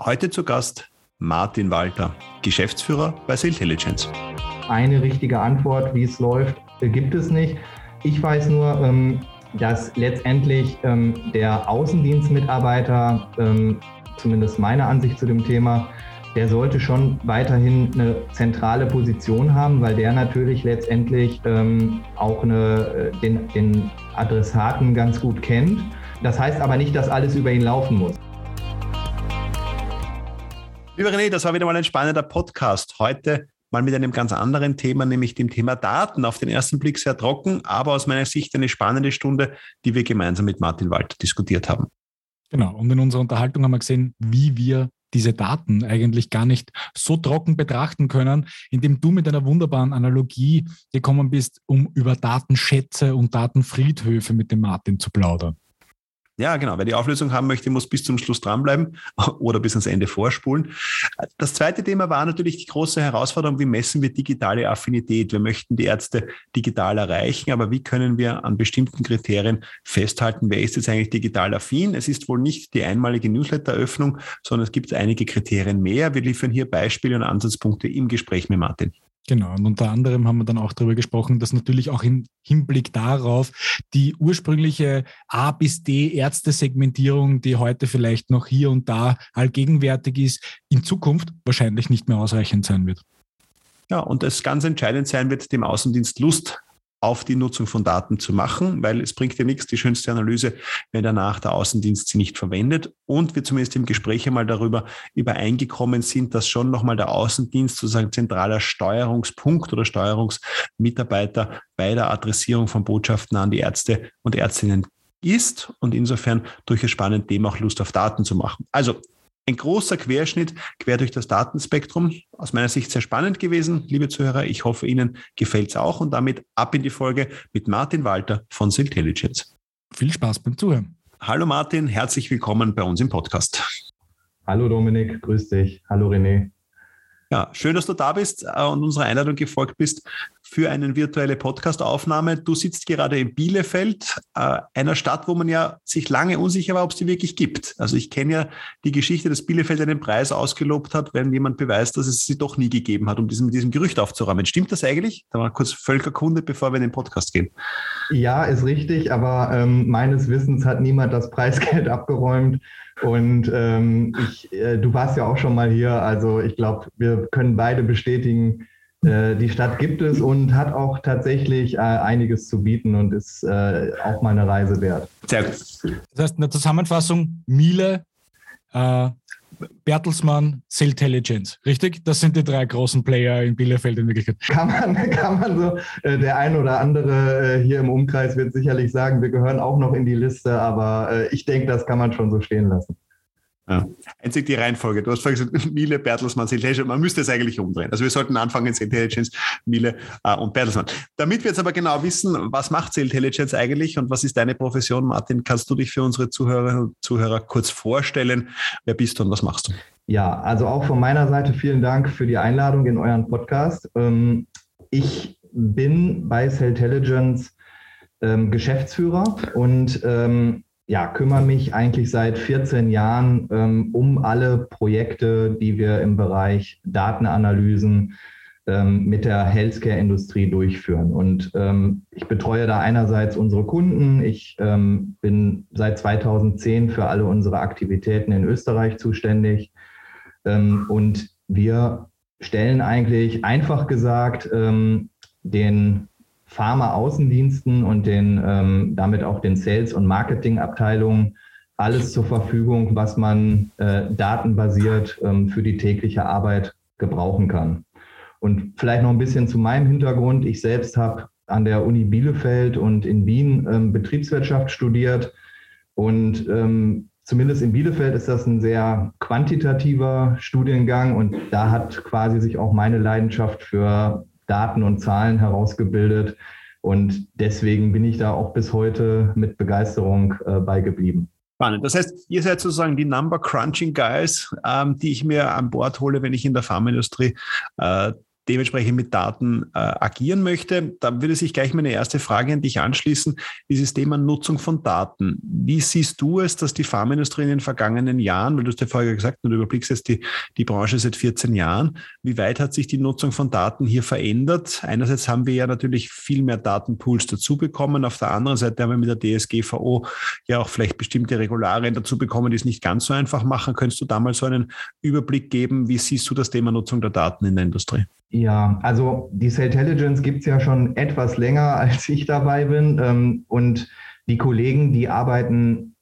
Heute zu Gast Martin Walter, Geschäftsführer bei Intelligence. Eine richtige Antwort, wie es läuft, gibt es nicht. Ich weiß nur, ähm, dass letztendlich ähm, der Außendienstmitarbeiter, ähm, zumindest meine Ansicht zu dem Thema, der sollte schon weiterhin eine zentrale Position haben, weil der natürlich letztendlich auch eine, äh, den, den Adressaten ganz gut kennt. Das heißt aber nicht, dass alles über ihn laufen muss. Lieber René, das war wieder mal ein spannender Podcast. Heute mal mit einem ganz anderen Thema, nämlich dem Thema Daten. Auf den ersten Blick sehr trocken, aber aus meiner Sicht eine spannende Stunde, die wir gemeinsam mit Martin Walter diskutiert haben. Genau, und in unserer Unterhaltung haben wir gesehen, wie wir diese Daten eigentlich gar nicht so trocken betrachten können, indem du mit einer wunderbaren Analogie gekommen bist, um über Datenschätze und Datenfriedhöfe mit dem Martin zu plaudern. Ja, genau. Wer die Auflösung haben möchte, muss bis zum Schluss dranbleiben oder bis ans Ende vorspulen. Das zweite Thema war natürlich die große Herausforderung, wie messen wir digitale Affinität? Wir möchten die Ärzte digital erreichen, aber wie können wir an bestimmten Kriterien festhalten, wer ist jetzt eigentlich digital affin? Es ist wohl nicht die einmalige Newsletter-Öffnung, sondern es gibt einige Kriterien mehr. Wir liefern hier Beispiele und Ansatzpunkte im Gespräch mit Martin. Genau, und unter anderem haben wir dann auch darüber gesprochen, dass natürlich auch im Hinblick darauf die ursprüngliche A bis D Ärztesegmentierung, die heute vielleicht noch hier und da allgegenwärtig ist, in Zukunft wahrscheinlich nicht mehr ausreichend sein wird. Ja, und es ganz entscheidend sein wird, dem Außendienst Lust auf die Nutzung von Daten zu machen, weil es bringt ja nichts, die schönste Analyse, wenn danach der Außendienst sie nicht verwendet. Und wir zumindest im Gespräch einmal darüber übereingekommen sind, dass schon nochmal der Außendienst sozusagen zentraler Steuerungspunkt oder Steuerungsmitarbeiter bei der Adressierung von Botschaften an die Ärzte und Ärztinnen ist und insofern durchaus spannend, dem auch Lust auf Daten zu machen. Also ein großer Querschnitt quer durch das Datenspektrum. Aus meiner Sicht sehr spannend gewesen, liebe Zuhörer. Ich hoffe, Ihnen gefällt es auch und damit ab in die Folge mit Martin Walter von Intelligence. Viel Spaß beim Zuhören. Hallo Martin, herzlich willkommen bei uns im Podcast. Hallo Dominik, grüß dich. Hallo René. Ja, schön, dass du da bist äh, und unserer Einladung gefolgt bist für eine virtuelle Podcastaufnahme. Du sitzt gerade in Bielefeld, äh, einer Stadt, wo man ja sich lange unsicher war, ob es die wirklich gibt. Also ich kenne ja die Geschichte, dass Bielefeld einen Preis ausgelobt hat, wenn jemand beweist, dass es sie doch nie gegeben hat, um diesem, diesem Gerücht aufzuräumen. Stimmt das eigentlich? Da mal kurz Völkerkunde, bevor wir in den Podcast gehen. Ja, ist richtig, aber ähm, meines Wissens hat niemand das Preisgeld abgeräumt. Und ähm, ich, äh, du warst ja auch schon mal hier, also ich glaube, wir können beide bestätigen, die Stadt gibt es und hat auch tatsächlich äh, einiges zu bieten und ist äh, auch mal eine Reise wert. Sehr gut. Das heißt, in der Zusammenfassung, Miele, äh, Bertelsmann, Intelligence, richtig? Das sind die drei großen Player in Bielefeld in Wirklichkeit. Kann man, kann man so, äh, der ein oder andere äh, hier im Umkreis wird sicherlich sagen, wir gehören auch noch in die Liste, aber äh, ich denke, das kann man schon so stehen lassen. Ja. Einzig die Reihenfolge. Du hast vorhin gesagt, Miele, Bertelsmann, Intelligence. Man müsste es eigentlich umdrehen. Also wir sollten anfangen, Intelligence, Miele äh, und Bertelsmann. Damit wir jetzt aber genau wissen, was macht Intelligence eigentlich und was ist deine Profession, Martin, kannst du dich für unsere Zuhörerinnen und Zuhörer kurz vorstellen? Wer bist du und was machst du? Ja, also auch von meiner Seite vielen Dank für die Einladung in euren Podcast. Ähm, ich bin bei Intelligence ähm, Geschäftsführer und ähm, ja, kümmere mich eigentlich seit 14 Jahren ähm, um alle Projekte, die wir im Bereich Datenanalysen ähm, mit der Healthcare-Industrie durchführen. Und ähm, ich betreue da einerseits unsere Kunden. Ich ähm, bin seit 2010 für alle unsere Aktivitäten in Österreich zuständig. Ähm, und wir stellen eigentlich einfach gesagt ähm, den Pharma-Außendiensten und den ähm, damit auch den Sales- und Marketing-Abteilungen alles zur Verfügung, was man äh, datenbasiert ähm, für die tägliche Arbeit gebrauchen kann. Und vielleicht noch ein bisschen zu meinem Hintergrund. Ich selbst habe an der Uni Bielefeld und in Wien ähm, Betriebswirtschaft studiert. Und ähm, zumindest in Bielefeld ist das ein sehr quantitativer Studiengang. Und da hat quasi sich auch meine Leidenschaft für Daten und Zahlen herausgebildet. Und deswegen bin ich da auch bis heute mit Begeisterung äh, beigeblieben. Spannend. Das heißt, ihr seid sozusagen die Number Crunching Guys, ähm, die ich mir an Bord hole, wenn ich in der Pharmaindustrie äh, dementsprechend mit Daten äh, agieren möchte. Da würde sich gleich meine erste Frage an dich anschließen, dieses Thema Nutzung von Daten. Wie siehst du es, dass die Pharmaindustrie in den vergangenen Jahren, weil du hast ja vorher gesagt, du überblickst jetzt die, die Branche seit 14 Jahren, wie weit hat sich die Nutzung von Daten hier verändert? Einerseits haben wir ja natürlich viel mehr Datenpools dazu bekommen, auf der anderen Seite haben wir mit der DSGVO ja auch vielleicht bestimmte Regularien dazu bekommen, die es nicht ganz so einfach machen. Könntest du da mal so einen Überblick geben? Wie siehst du das Thema Nutzung der Daten in der Industrie? Ja, also die Cell Intelligence gibt es ja schon etwas länger, als ich dabei bin. Ähm, und die Kollegen, die arbeiten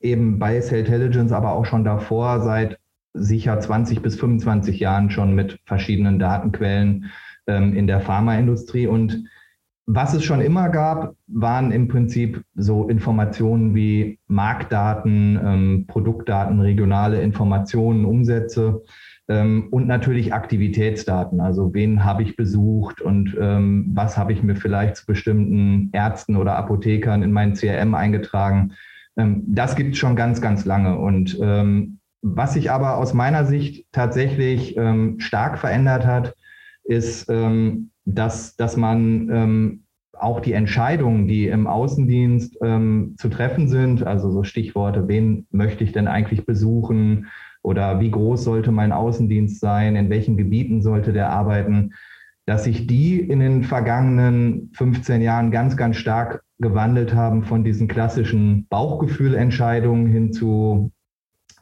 eben bei Cell Intelligence, aber auch schon davor seit sicher 20 bis 25 Jahren schon mit verschiedenen Datenquellen ähm, in der Pharmaindustrie. Und was es schon immer gab, waren im Prinzip so Informationen wie Marktdaten, ähm, Produktdaten, regionale Informationen, Umsätze und natürlich Aktivitätsdaten. Also wen habe ich besucht und ähm, was habe ich mir vielleicht zu bestimmten Ärzten oder Apothekern in mein CRM eingetragen. Ähm, das gibt es schon ganz, ganz lange. Und ähm, was sich aber aus meiner Sicht tatsächlich ähm, stark verändert hat, ist, ähm, dass, dass man auch die Entscheidungen, die im Außendienst ähm, zu treffen sind, also so Stichworte, wen möchte ich denn eigentlich besuchen, oder wie groß sollte mein Außendienst sein, in welchen Gebieten sollte der arbeiten, dass sich die in den vergangenen 15 Jahren ganz, ganz stark gewandelt haben von diesen klassischen Bauchgefühlentscheidungen hin zu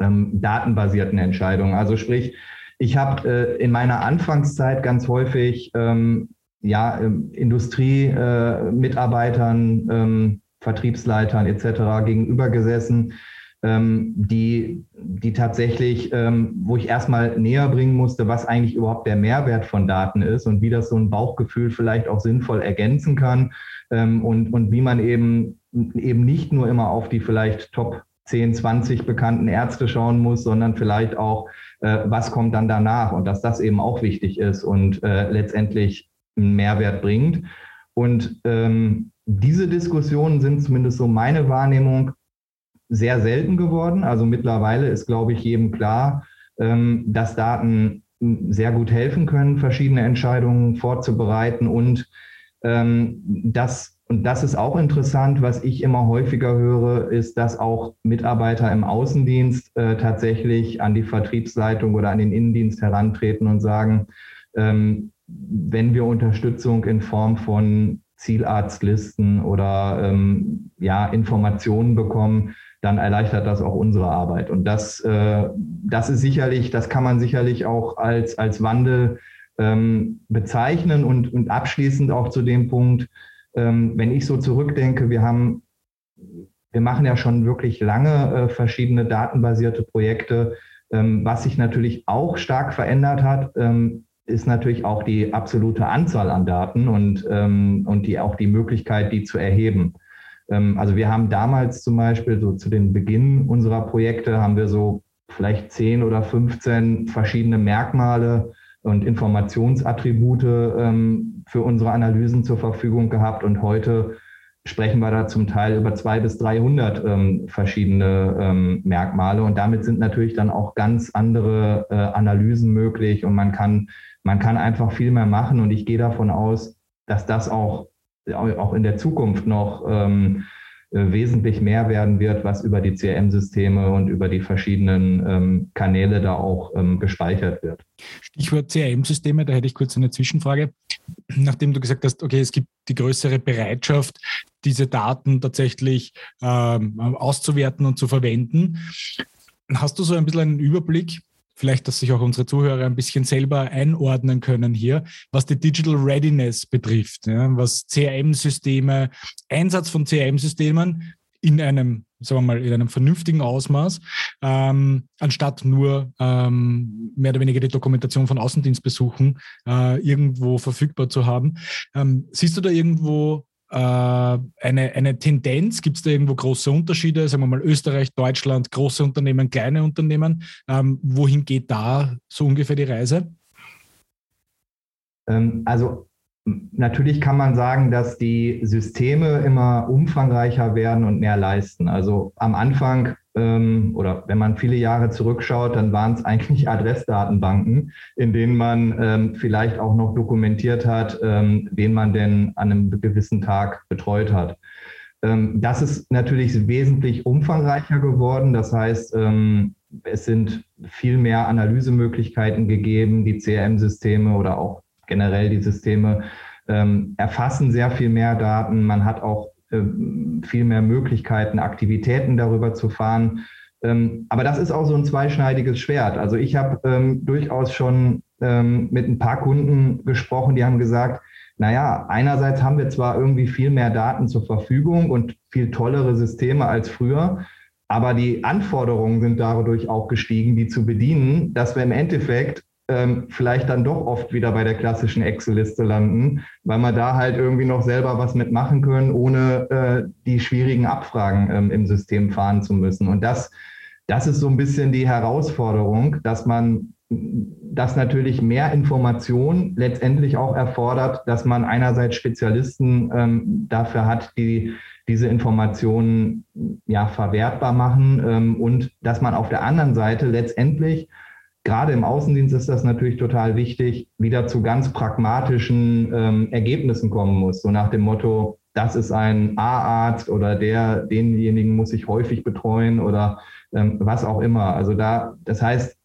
ähm, datenbasierten Entscheidungen. Also sprich, ich habe äh, in meiner Anfangszeit ganz häufig ähm, ja, ähm, Industriemitarbeitern, äh, ähm, Vertriebsleitern etc. gegenüber gesessen, ähm, die, die tatsächlich, ähm, wo ich erstmal näher bringen musste, was eigentlich überhaupt der Mehrwert von Daten ist und wie das so ein Bauchgefühl vielleicht auch sinnvoll ergänzen kann ähm, und, und wie man eben, eben nicht nur immer auf die vielleicht Top 10, 20 bekannten Ärzte schauen muss, sondern vielleicht auch, äh, was kommt dann danach und dass das eben auch wichtig ist und äh, letztendlich einen Mehrwert bringt. Und ähm, diese Diskussionen sind zumindest so meine Wahrnehmung sehr selten geworden. Also mittlerweile ist, glaube ich, jedem klar, ähm, dass Daten sehr gut helfen können, verschiedene Entscheidungen vorzubereiten und ähm, das und das ist auch interessant, was ich immer häufiger höre, ist, dass auch Mitarbeiter im Außendienst äh, tatsächlich an die Vertriebsleitung oder an den Innendienst herantreten und sagen, ähm, wenn wir Unterstützung in Form von Zielarztlisten oder ähm, ja, Informationen bekommen, dann erleichtert das auch unsere Arbeit. Und das, äh, das ist sicherlich, das kann man sicherlich auch als, als Wandel ähm, bezeichnen und, und abschließend auch zu dem Punkt, ähm, wenn ich so zurückdenke, wir haben, wir machen ja schon wirklich lange äh, verschiedene datenbasierte Projekte. Ähm, was sich natürlich auch stark verändert hat, ähm, ist natürlich auch die absolute Anzahl an Daten und, ähm, und die, auch die Möglichkeit, die zu erheben. Ähm, also wir haben damals zum Beispiel so zu den Beginn unserer Projekte haben wir so vielleicht 10 oder 15 verschiedene Merkmale und Informationsattribute ähm, für unsere Analysen zur Verfügung gehabt. Und heute sprechen wir da zum Teil über 200 bis 300 ähm, verschiedene Merkmale. Und damit sind natürlich dann auch ganz andere äh, Analysen möglich. Und man kann, man kann einfach viel mehr machen. Und ich gehe davon aus, dass das auch auch in der Zukunft noch ähm, äh, wesentlich mehr werden wird, was über die CRM-Systeme und über die verschiedenen ähm, Kanäle da auch ähm, gespeichert wird. Stichwort CRM-Systeme, da hätte ich kurz eine Zwischenfrage. Nachdem du gesagt hast, okay, es gibt die größere Bereitschaft, diese Daten tatsächlich ähm, auszuwerten und zu verwenden, hast du so ein bisschen einen Überblick, vielleicht, dass sich auch unsere Zuhörer ein bisschen selber einordnen können hier, was die Digital Readiness betrifft, ja, was CRM-Systeme, Einsatz von CRM-Systemen in einem, sagen wir mal, in einem vernünftigen Ausmaß, ähm, anstatt nur ähm, mehr oder weniger die Dokumentation von Außendienstbesuchen äh, irgendwo verfügbar zu haben. Ähm, siehst du da irgendwo eine, eine Tendenz? Gibt es da irgendwo große Unterschiede? Sagen wir mal Österreich, Deutschland, große Unternehmen, kleine Unternehmen. Ähm, wohin geht da so ungefähr die Reise? Ähm, also natürlich kann man sagen, dass die Systeme immer umfangreicher werden und mehr leisten. Also am Anfang ähm, oder wenn man viele Jahre zurückschaut, dann waren es eigentlich Adressdatenbanken, in denen man ähm, vielleicht auch noch dokumentiert hat, ähm, wen man denn an einem gewissen Tag betreut hat. Ähm, das ist natürlich wesentlich umfangreicher geworden. Das heißt, ähm, es sind viel mehr Analysemöglichkeiten gegeben. Die CRM-Systeme oder auch generell die Systeme erfassen sehr viel mehr Daten. Man hat auch viel mehr Möglichkeiten, Aktivitäten darüber zu fahren. Ähm, aber das ist auch so ein zweischneidiges Schwert. Also ich habe ähm, durchaus schon ähm, mit ein paar Kunden gesprochen, die haben gesagt, naja, einerseits haben wir zwar irgendwie viel mehr Daten zur Verfügung und viel tollere Systeme als früher, aber die Anforderungen sind dadurch auch gestiegen, die zu bedienen, dass wir im Endeffekt ähm, vielleicht dann doch oft wieder bei der klassischen Excel-Liste landen, weil wir da halt irgendwie noch selber was mitmachen können, ohne äh, die schwierigen Abfragen ähm, im System fahren zu müssen. Und das, das ist so ein bisschen die Herausforderung, dass man das natürlich mehr Information letztendlich auch erfordert, dass man einerseits Spezialisten ähm, dafür hat, die diese Informationen ja verwertbar machen ähm, und dass man auf der anderen Seite letztendlich gerade im Außendienst ist das natürlich total wichtig, wieder zu ganz pragmatischen ähm, Ergebnissen kommen muss. So nach dem Motto, das ist ein A-Arzt oder der, denjenigen muss ich häufig betreuen oder ähm, was auch immer. Also da, das heißt,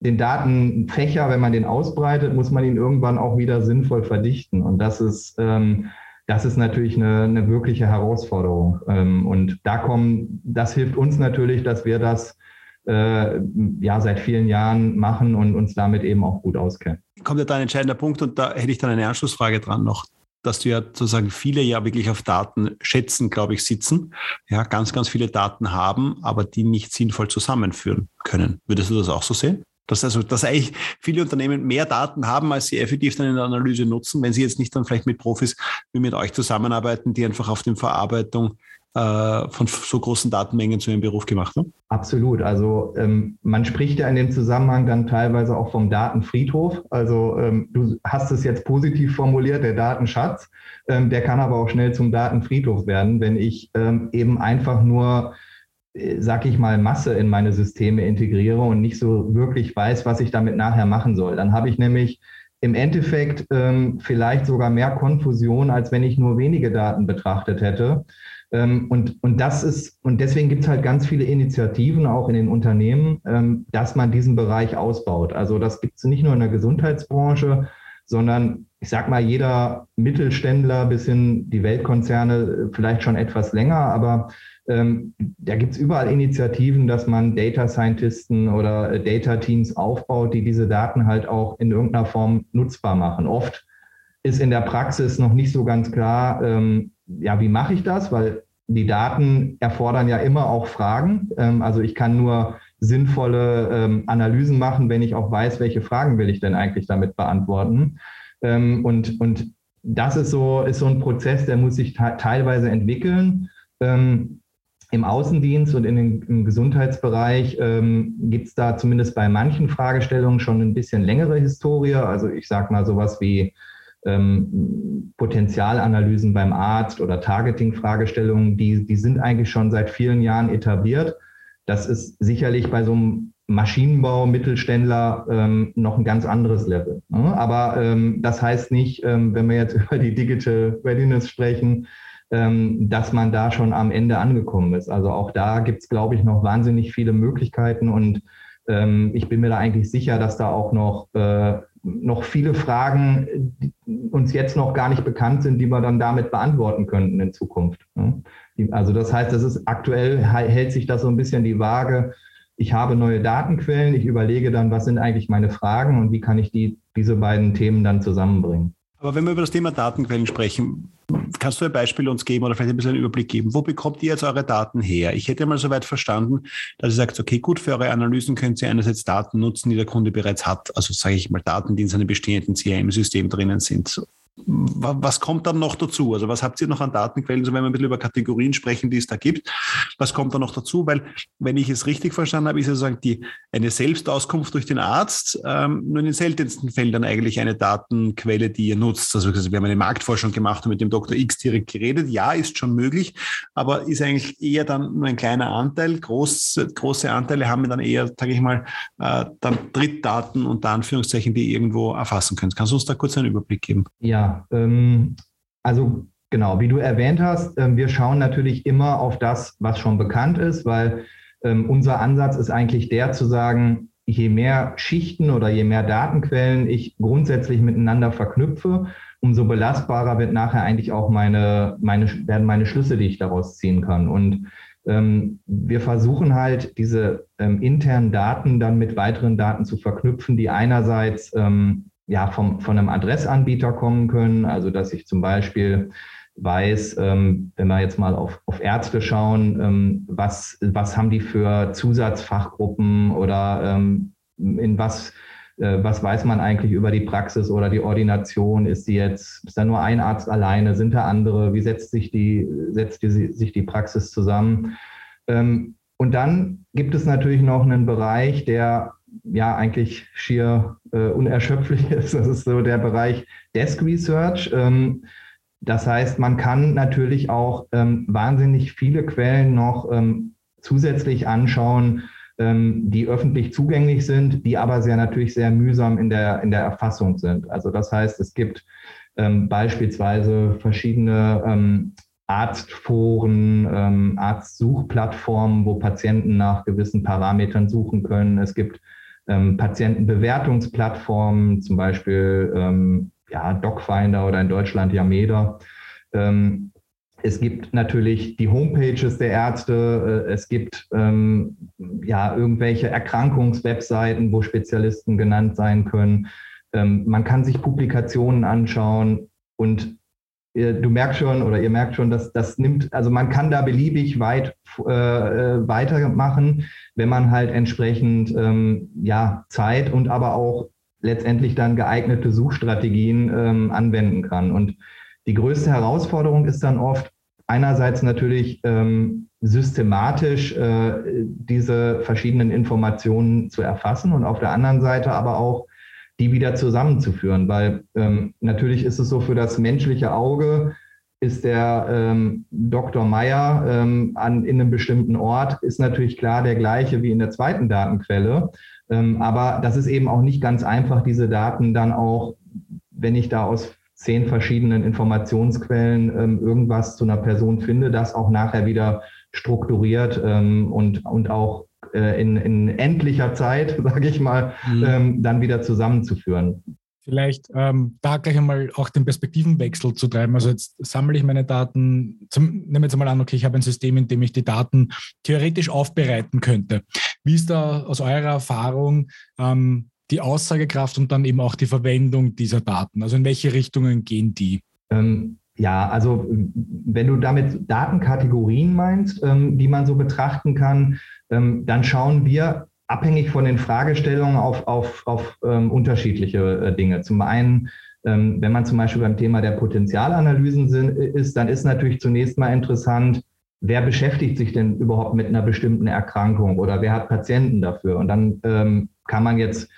den Datenfächer, wenn man den ausbreitet, muss man ihn irgendwann auch wieder sinnvoll verdichten. Und das ist, ähm, das ist natürlich eine, eine wirkliche Herausforderung. Ähm, und da kommen, das hilft uns natürlich, dass wir das ja seit vielen Jahren machen und uns damit eben auch gut auskennen. Kommt ja da ein entscheidender Punkt und da hätte ich dann eine Anschlussfrage dran noch dass du ja sozusagen viele ja wirklich auf Daten schätzen, glaube ich, sitzen, ja, ganz, ganz viele Daten haben, aber die nicht sinnvoll zusammenführen können. Würdest du das auch so sehen? Dass also, dass eigentlich viele Unternehmen mehr Daten haben, als sie effektiv dann in der Analyse nutzen, wenn sie jetzt nicht dann vielleicht mit Profis wie mit euch zusammenarbeiten, die einfach auf die Verarbeitung äh, von so großen Datenmengen zu ihrem Beruf gemacht haben? Absolut. Also ähm, man spricht ja in dem Zusammenhang dann teilweise auch vom Datenfriedhof. Also ähm, du hast es jetzt positiv formuliert, der Datenschatz. Ähm, der kann aber auch schnell zum Datenfriedhof werden, wenn ich ähm, eben einfach nur äh, sag ich mal, Masse in meine Systeme integriere und nicht so wirklich weiß, was ich damit nachher machen soll. Dann habe ich nämlich im Endeffekt ähm, vielleicht sogar mehr Konfusion, als wenn ich nur wenige Daten betrachtet hätte. Ähm, und, und das ist, und deswegen gibt es halt ganz viele Initiativen auch in den Unternehmen, ähm, dass man diesen Bereich ausbaut. Also das gibt es nicht nur in der Gesundheitsbranche, sondern ich sag mal, jeder Mittelständler bis hin die Weltkonzerne äh, vielleicht schon etwas länger, aber ähm, da gibt es überall Initiativen, dass man Data Scientisten oder äh, Data Teams aufbaut, die diese Daten halt auch in irgendeiner Form nutzbar machen. Oft ist in der Praxis noch nicht so ganz klar, ähm, ja, wie mache ich das? Weil die Daten erfordern ja immer auch Fragen. Ähm, also ich kann nur sinnvolle ähm, Analysen machen, wenn ich auch weiß, welche Fragen will ich denn eigentlich damit beantworten. Ähm, und, und das ist so, ist so ein Prozess, der muss sich teilweise entwickeln. Im Außendienst und in den, im Gesundheitsbereich ähm, gibt es da zumindest bei manchen Fragestellungen schon ein bisschen längere Historie. Also ich sage mal sowas wie ähm, Potenzialanalysen beim Arzt oder Targeting-Fragestellungen, die, die sind eigentlich schon seit vielen Jahren etabliert. Das ist sicherlich bei so einem Maschinenbau, Mittelständler ähm, noch ein ganz anderes Level. Ne? Aber ähm, das heißt nicht, ähm, wenn wir jetzt über die Digital Readiness sprechen, ähm, dass man da schon am Ende angekommen ist. Also auch da gibt es, glaube ich, noch wahnsinnig viele Möglichkeiten und ähm, ich bin mir da eigentlich sicher, dass da auch noch, äh, noch viele Fragen uns jetzt noch gar nicht bekannt sind, die wir dann damit beantworten könnten in Zukunft. Ne? Also das heißt, das ist aktuell hält sich das so ein bisschen die Waage. Ich habe neue Datenquellen, ich überlege dann, was sind eigentlich meine Fragen und wie kann ich die, diese beiden Themen dann zusammenbringen. Aber wenn wir über das Thema Datenquellen sprechen, kannst du ein Beispiel uns geben oder vielleicht ein bisschen einen Überblick geben? Wo bekommt ihr jetzt eure Daten her? Ich hätte mal soweit verstanden, dass ihr sagt, okay, gut, für eure Analysen könnt ihr einerseits Daten nutzen, die der Kunde bereits hat. Also sage ich mal Daten, die in seinem bestehenden CRM-System drinnen sind. Was kommt dann noch dazu? Also was habt ihr noch an Datenquellen, so wenn wir ein bisschen über Kategorien sprechen, die es da gibt? Was kommt da noch dazu? Weil, wenn ich es richtig verstanden habe, ist ja sozusagen die, eine Selbstauskunft durch den Arzt ähm, nur in den seltensten Fällen dann eigentlich eine Datenquelle, die ihr nutzt. Also wir haben eine Marktforschung gemacht und mit dem Dr. X direkt geredet. Ja, ist schon möglich, aber ist eigentlich eher dann nur ein kleiner Anteil. Groß, große Anteile haben wir dann eher, sage ich mal, äh, dann Drittdaten unter Anführungszeichen, die irgendwo erfassen können. Kannst du uns da kurz einen Überblick geben? Ja, ähm, also genau, wie du erwähnt hast, äh, wir schauen natürlich immer auf das, was schon bekannt ist, weil ähm, unser Ansatz ist eigentlich der zu sagen, je mehr Schichten oder je mehr Datenquellen ich grundsätzlich miteinander verknüpfe, umso belastbarer wird nachher eigentlich auch meine, meine, werden meine Schlüsse, die ich daraus ziehen kann. Und ähm, wir versuchen halt, diese ähm, internen Daten dann mit weiteren Daten zu verknüpfen, die einerseits ähm, ja, vom, von einem Adressanbieter kommen können. Also dass ich zum Beispiel weiß, ähm, wenn wir jetzt mal auf, auf Ärzte schauen, ähm, was, was haben die für Zusatzfachgruppen oder ähm, in was, äh, was weiß man eigentlich über die Praxis oder die Ordination? Ist die jetzt, ist da nur ein Arzt alleine? Sind da andere? Wie setzt sich die, setzt die, sich die Praxis zusammen? Ähm, und dann gibt es natürlich noch einen Bereich, der ja eigentlich schier äh, unerschöpflich ist. Das ist so der Bereich Desk Research. Ähm, das heißt, man kann natürlich auch ähm, wahnsinnig viele Quellen noch ähm, zusätzlich anschauen, ähm, die öffentlich zugänglich sind, die aber sehr natürlich sehr mühsam in der, in der Erfassung sind. Also das heißt, es gibt ähm, beispielsweise verschiedene ähm, Arztforen, ähm, Arztsuchplattformen, wo Patienten nach gewissen Parametern suchen können. Es gibt ähm, Patientenbewertungsplattformen, zum Beispiel ähm, ja, DocFinder oder in Deutschland Yameda. Ähm, es gibt natürlich die Homepages der Ärzte, äh, es gibt ähm, ja irgendwelche Erkrankungswebseiten, wo Spezialisten genannt sein können. Ähm, man kann sich Publikationen anschauen und du merkst schon oder ihr merkt schon, dass das nimmt, also man kann da beliebig weit äh, äh, weitermachen, wenn man halt entsprechend ähm, ja Zeit und aber auch letztendlich dann geeignete Suchstrategien ähm, anwenden kann. Und die größte Herausforderung ist dann oft einerseits natürlich ähm, systematisch äh, diese verschiedenen Informationen zu erfassen und auf der anderen Seite aber auch die wieder zusammenzuführen, weil ähm, natürlich ist es so für das menschliche Auge, ist der ähm, Dr. Meyer ähm, an, in einem bestimmten Ort, ist natürlich klar der gleiche wie in der zweiten Datenquelle. Ähm, aber das ist eben auch nicht ganz einfach, diese Daten dann auch, wenn ich da aus zehn verschiedenen Informationsquellen ähm, irgendwas zu einer Person finde, das auch nachher wieder strukturiert ähm, und, und auch in, in endlicher Zeit, sage ich mal, mhm. ähm, dann wieder zusammenzuführen. Vielleicht ähm, da gleich einmal auch den Perspektivenwechsel zu treiben. Also jetzt sammle ich meine Daten, zum, nehme jetzt mal an, okay, ich habe ein System, in dem ich die Daten theoretisch aufbereiten könnte. Wie ist da aus eurer Erfahrung ähm, die Aussagekraft und dann eben auch die Verwendung dieser Daten? Also in welche Richtungen gehen die? Ähm, ja, also wenn du damit Datenkategorien meinst, ähm, die man so betrachten kann, dann schauen wir abhängig von den Fragestellungen auf, auf, auf ähm, unterschiedliche äh, Dinge. Zum einen, ähm, wenn man zum Beispiel beim Thema der Potenzialanalysen sind, ist, dann ist natürlich zunächst mal interessant, wer beschäftigt sich denn überhaupt mit einer bestimmten Erkrankung oder wer hat Patienten dafür? Und dann ähm, kann man jetzt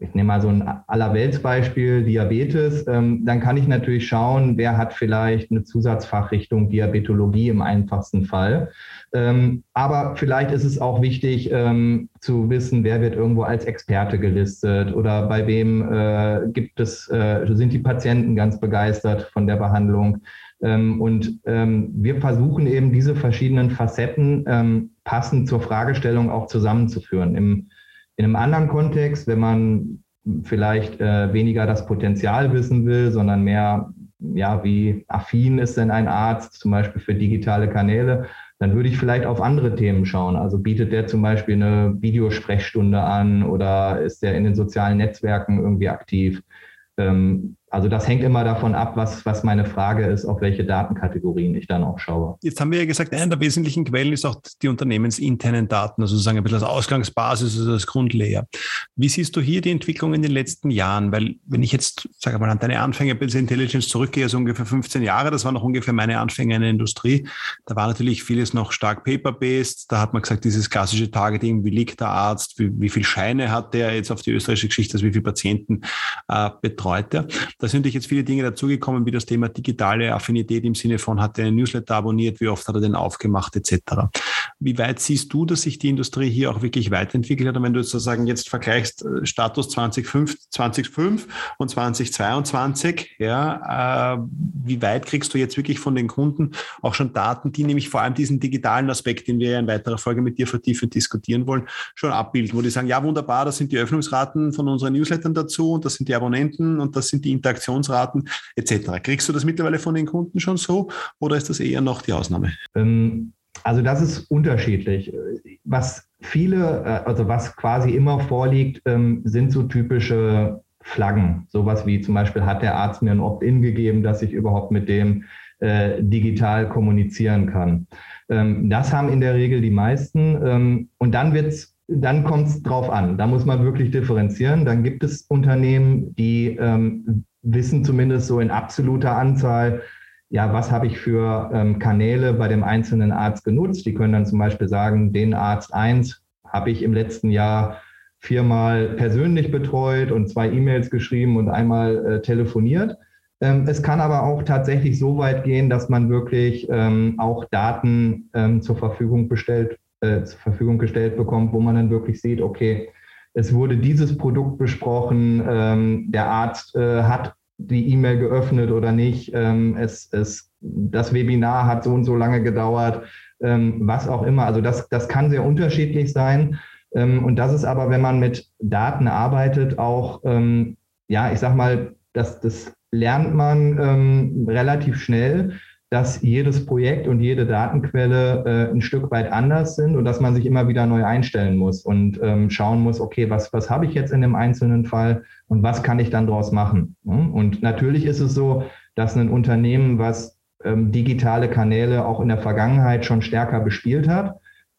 ich nehme mal so ein Allerweltsbeispiel, Diabetes, ähm, dann kann ich natürlich schauen, wer hat vielleicht eine Zusatzfachrichtung Diabetologie im einfachsten Fall. Ähm, aber vielleicht ist es auch wichtig ähm, zu wissen, wer wird irgendwo als Experte gelistet oder bei wem äh, gibt es, äh, sind die Patienten ganz begeistert von der Behandlung. Und wir versuchen eben diese verschiedenen Facetten passend zur Fragestellung auch zusammenzuführen. Im in einem anderen Kontext, wenn man vielleicht äh, weniger das Potenzial wissen will, sondern mehr, ja, wie affin ist denn ein Arzt zum Beispiel für digitale Kanäle, dann würde ich vielleicht auf andere Themen schauen. Also bietet der zum Beispiel eine Videosprechstunde an oder ist der in den sozialen Netzwerken irgendwie aktiv? Ähm, also das hängt immer davon ab, was, was meine Frage ist, auf welche Datenkategorien ich dann auch schaue. Jetzt haben wir ja gesagt, eine der wesentlichen Quellen ist auch die unternehmensinternen Daten, also sozusagen ein bisschen als Ausgangsbasis, also als Grundlayer. Wie siehst du hier die Entwicklung in den letzten Jahren? Weil wenn ich jetzt, sage mal, an deine Anfänge bei Intelligence zurückgehe, also ungefähr 15 Jahre, das war noch ungefähr meine Anfänge in der Industrie, da war natürlich vieles noch stark paper-based. Da hat man gesagt, dieses klassische Targeting, wie liegt der Arzt, wie, wie viel Scheine hat der jetzt auf die österreichische Geschichte, also wie viele Patienten äh, betreut er. Da sind natürlich jetzt viele Dinge dazugekommen, wie das Thema digitale Affinität im Sinne von, hat er einen Newsletter abonniert, wie oft hat er den aufgemacht, etc. Wie weit siehst du, dass sich die Industrie hier auch wirklich weiterentwickelt hat? Und wenn du sozusagen jetzt vergleichst äh, Status 2005, 2005 und 2022, ja, äh, wie weit kriegst du jetzt wirklich von den Kunden auch schon Daten, die nämlich vor allem diesen digitalen Aspekt, den wir ja in weiterer Folge mit dir vertiefend diskutieren wollen, schon abbilden, wo die sagen, ja, wunderbar, das sind die Öffnungsraten von unseren Newslettern dazu und das sind die Abonnenten und das sind die Inter Interaktionsraten etc. Kriegst du das mittlerweile von den Kunden schon so oder ist das eher noch die Ausnahme? Ähm, also das ist unterschiedlich. Was viele, äh, also was quasi immer vorliegt, ähm, sind so typische Flaggen. Sowas wie zum Beispiel hat der Arzt mir ein Opt-in gegeben, dass ich überhaupt mit dem äh, digital kommunizieren kann. Ähm, das haben in der Regel die meisten. und dann wird es dann kommt es drauf an. Da muss man wirklich differenzieren. Dann gibt es Unternehmen, die ähm, wissen zumindest so in absoluter Anzahl, ja, was habe ich für ähm, Kanäle bei dem einzelnen Arzt genutzt. Die können dann zum Beispiel sagen, den Arzt 1 habe ich im letzten Jahr viermal persönlich betreut und zwei E-Mails geschrieben und einmal äh, telefoniert. Ähm, es kann aber auch tatsächlich so weit gehen, dass man wirklich ähm, auch Daten ähm, zur Verfügung bestellt, äh, zur Verfügung gestellt bekommt, wo man dann wirklich sieht, okay, es wurde dieses Produkt besprochen, ähm, der Arzt äh, hat die E-Mail geöffnet oder nicht, ähm, es, es, das Webinar hat so und so lange gedauert, ähm, was auch immer. Also das, das kann sehr unterschiedlich sein. Ähm, und das ist aber, wenn man mit Daten arbeitet, auch, ähm, ja, ich sag mal, das, das lernt man ähm, relativ schnell dass jedes Projekt und jede Datenquelle äh, ein Stück weit anders sind und dass man sich immer wieder neu einstellen muss und ähm, schauen muss, okay, was, was habe ich jetzt in dem einzelnen Fall und was kann ich dann daraus machen? Und natürlich ist es so, dass ein Unternehmen, was ähm, digitale Kanäle auch in der Vergangenheit schon stärker bespielt hat,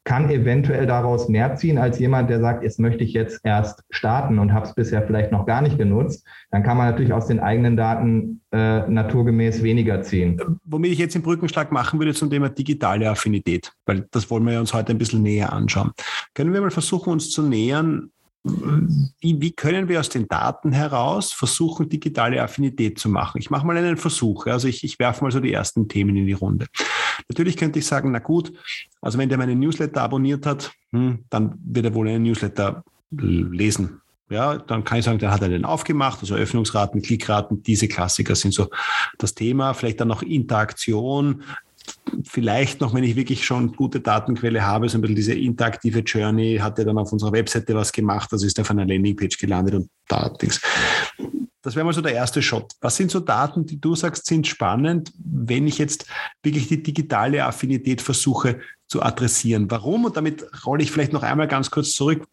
kann eventuell daraus mehr ziehen als jemand, der sagt, jetzt möchte ich jetzt erst starten und habe es bisher vielleicht noch gar nicht genutzt. Dann kann man natürlich aus den eigenen Daten äh, naturgemäß weniger ziehen. Womit ich jetzt den Brückenschlag machen würde zum Thema digitale Affinität, weil das wollen wir uns heute ein bisschen näher anschauen. Können wir mal versuchen, uns zu nähern, wie, wie, können wir aus den Daten heraus versuchen, digitale Affinität zu machen? Ich mache mal einen Versuch. Also ich, ich werfe mal so die ersten Themen in die Runde. Natürlich könnte ich sagen, na gut, also wenn der meinen Newsletter abonniert hat, hm, dann wird er wohl einen Newsletter lesen. Ja, dann kann ich sagen, dann hat er den aufgemacht, also Öffnungsraten, Klickraten, diese Klassiker sind so das Thema. Vielleicht dann noch Interaktion, vielleicht noch, wenn ich wirklich schon gute Datenquelle habe, so ein bisschen diese interaktive Journey, hat er dann auf unserer Webseite was gemacht, also ist auf einer Landingpage gelandet und da Dings. Das wäre mal so der erste Shot. Was sind so Daten, die du sagst, sind spannend, wenn ich jetzt wirklich die digitale Affinität versuche zu adressieren? Warum? Und damit rolle ich vielleicht noch einmal ganz kurz zurück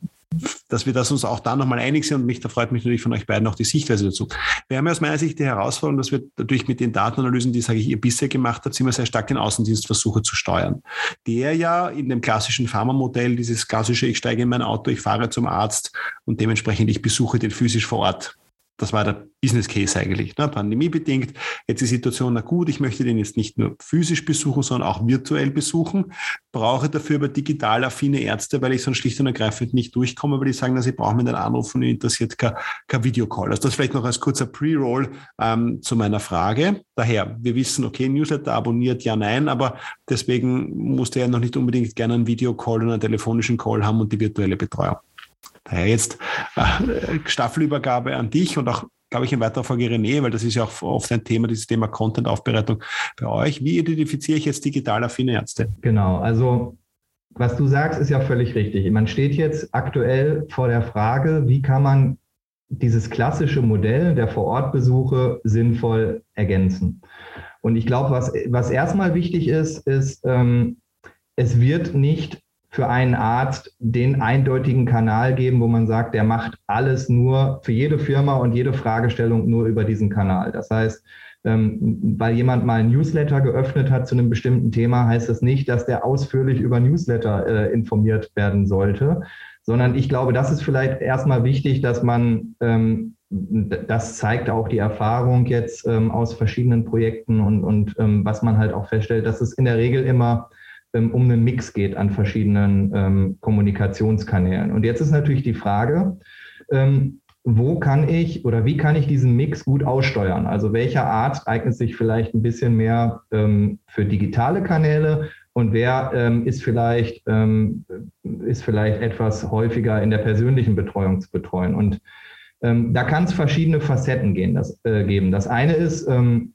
dass wir das uns auch da nochmal einig sind und mich, da freut mich natürlich von euch beiden auch die Sichtweise dazu. Wir haben ja aus meiner Sicht die Herausforderung, dass wir natürlich mit den Datenanalysen, die, sage ich, ihr bisher gemacht habt, immer sehr stark den Außendienstversuche zu steuern. Der ja in dem klassischen Pharma-Modell, dieses klassische, ich steige in mein Auto, ich fahre zum Arzt und dementsprechend ich besuche den physisch vor Ort das war der Business Case eigentlich, ne? pandemiebedingt. Jetzt die Situation, na gut, ich möchte den jetzt nicht nur physisch besuchen, sondern auch virtuell besuchen, brauche dafür aber digital affine Ärzte, weil ich sonst schlicht und ergreifend nicht durchkomme, weil die sagen, na, sie brauchen mir einen Anruf und interessiert kein, kein Videocall. Also das vielleicht noch als kurzer Pre-Roll ähm, zu meiner Frage. Daher, wir wissen, okay, Newsletter abonniert, ja, nein, aber deswegen musste er noch nicht unbedingt gerne einen Videocall oder einen telefonischen Call haben und die virtuelle Betreuung. Daher jetzt äh, Staffelübergabe an dich und auch, glaube ich, in weiterer Folge René, weil das ist ja auch oft ein Thema, dieses Thema Content-Aufbereitung bei euch. Wie identifiziere ich jetzt digital affine Ärzte? Genau, also was du sagst, ist ja völlig richtig. Man steht jetzt aktuell vor der Frage, wie kann man dieses klassische Modell der Vorortbesuche sinnvoll ergänzen. Und ich glaube, was, was erstmal wichtig ist, ist, ähm, es wird nicht für einen Arzt den eindeutigen Kanal geben, wo man sagt, der macht alles nur für jede Firma und jede Fragestellung nur über diesen Kanal. Das heißt, ähm, weil jemand mal ein Newsletter geöffnet hat zu einem bestimmten Thema, heißt das nicht, dass der ausführlich über Newsletter äh, informiert werden sollte, sondern ich glaube, das ist vielleicht erstmal wichtig, dass man, ähm, das zeigt auch die Erfahrung jetzt ähm, aus verschiedenen Projekten und, und was man halt auch feststellt, dass es in der Regel immer um einen Mix geht an verschiedenen ähm, Kommunikationskanälen. Und jetzt ist natürlich die Frage, wo kann ich oder wie kann ich diesen Mix gut aussteuern? Also welcher Arzt eignet sich vielleicht ein bisschen mehr ähm, für digitale Kanäle und wer ähm, ist, vielleicht, ähm, ist vielleicht etwas häufiger in der persönlichen Betreuung zu betreuen? Und ähm, da kann es verschiedene Facetten gehen, das, äh, geben. Das eine ist, ähm,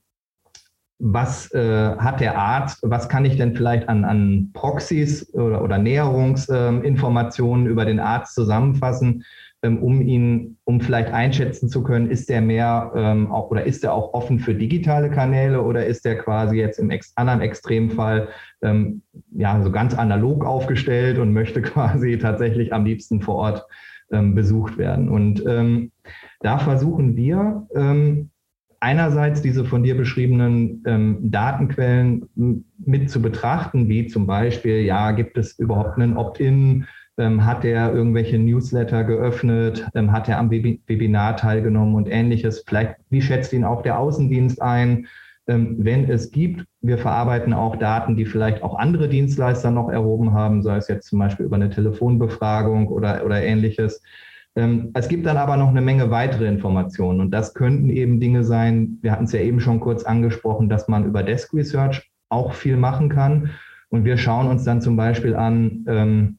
was äh, hat der Arzt, was kann ich denn vielleicht an, an Proxys oder, oder Näherungsinformationen über den Arzt zusammenfassen? Ähm, um ihn, um vielleicht einschätzen zu können, ist der mehr ähm, auch, oder ist er auch offen für digitale Kanäle oder ist der quasi jetzt im ex anderen Extremfall ähm, ja so ganz analog aufgestellt und möchte quasi tatsächlich am liebsten vor Ort ähm, besucht werden. Und ähm, da versuchen wir ähm, einerseits diese von dir beschriebenen ähm, Datenquellen mit zu betrachten, wie zum Beispiel, ja, gibt es überhaupt einen Opt-in? Ähm, hat er irgendwelche Newsletter geöffnet? Ähm, hat er am Webinar teilgenommen und ähnliches? Vielleicht, wie schätzt ihn auch der Außendienst ein? Ähm, wenn es gibt, wir verarbeiten auch Daten, die vielleicht auch andere Dienstleister noch erhoben haben, sei es jetzt zum Beispiel über eine Telefonbefragung oder, oder ähnliches. Es gibt dann aber noch eine Menge weitere Informationen und das könnten eben Dinge sein, wir hatten es ja eben schon kurz angesprochen, dass man über Desk Research auch viel machen kann. Und wir schauen uns dann zum Beispiel an,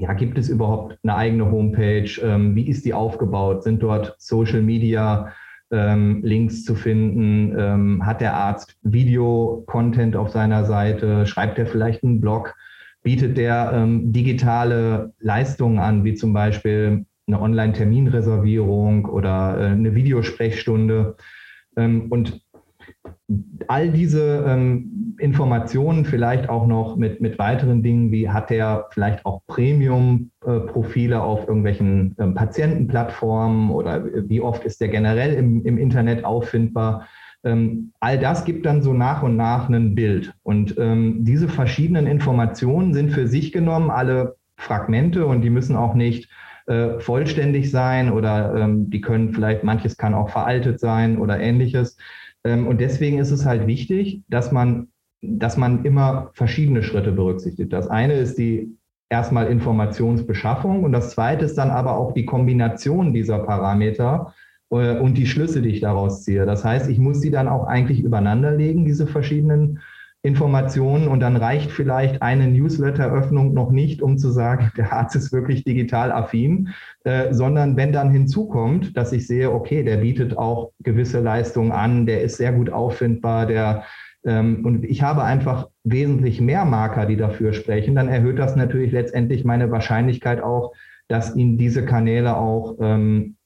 ja, gibt es überhaupt eine eigene Homepage? Ähm, wie ist die aufgebaut? Sind dort Social Media ähm, Links zu finden? Ähm, hat der Arzt Video-Content auf seiner Seite? Schreibt er vielleicht einen Blog? Bietet der ähm, digitale Leistungen an, wie zum Beispiel eine Online-Terminreservierung oder äh, eine Videosprechstunde? Ähm, und all diese ähm, Informationen vielleicht auch noch mit, mit weiteren Dingen, wie hat er vielleicht auch Premium-Profile äh, auf irgendwelchen ähm, Patientenplattformen oder wie oft ist der generell im, im Internet auffindbar. All das gibt dann so nach und nach ein Bild. Und diese verschiedenen Informationen sind für sich genommen alle Fragmente und die müssen auch nicht äh, vollständig sein oder ähm, die können vielleicht, manches kann auch veraltet sein oder ähnliches. Ähm, und deswegen ist es halt wichtig, dass man, dass man immer verschiedene Schritte berücksichtigt. Das eine ist die erstmal Informationsbeschaffung und das zweite ist dann aber auch die Kombination dieser Parameter äh, und die Schlüsse, die ich daraus ziehe. Das heißt, ich muss die dann auch eigentlich übereinander legen, diese verschiedenen Informationen und dann reicht vielleicht eine Newsletter-Öffnung noch nicht, um zu sagen, der Arzt ist wirklich digital affin, äh, sondern wenn dann hinzukommt, dass ich sehe, okay, der bietet auch gewisse Leistungen an, der ist sehr gut auffindbar, der ähm, und ich habe einfach wesentlich mehr Marker, die dafür sprechen, dann erhöht das natürlich letztendlich meine Wahrscheinlichkeit auch, dass ihn diese Kanäle auch ähm,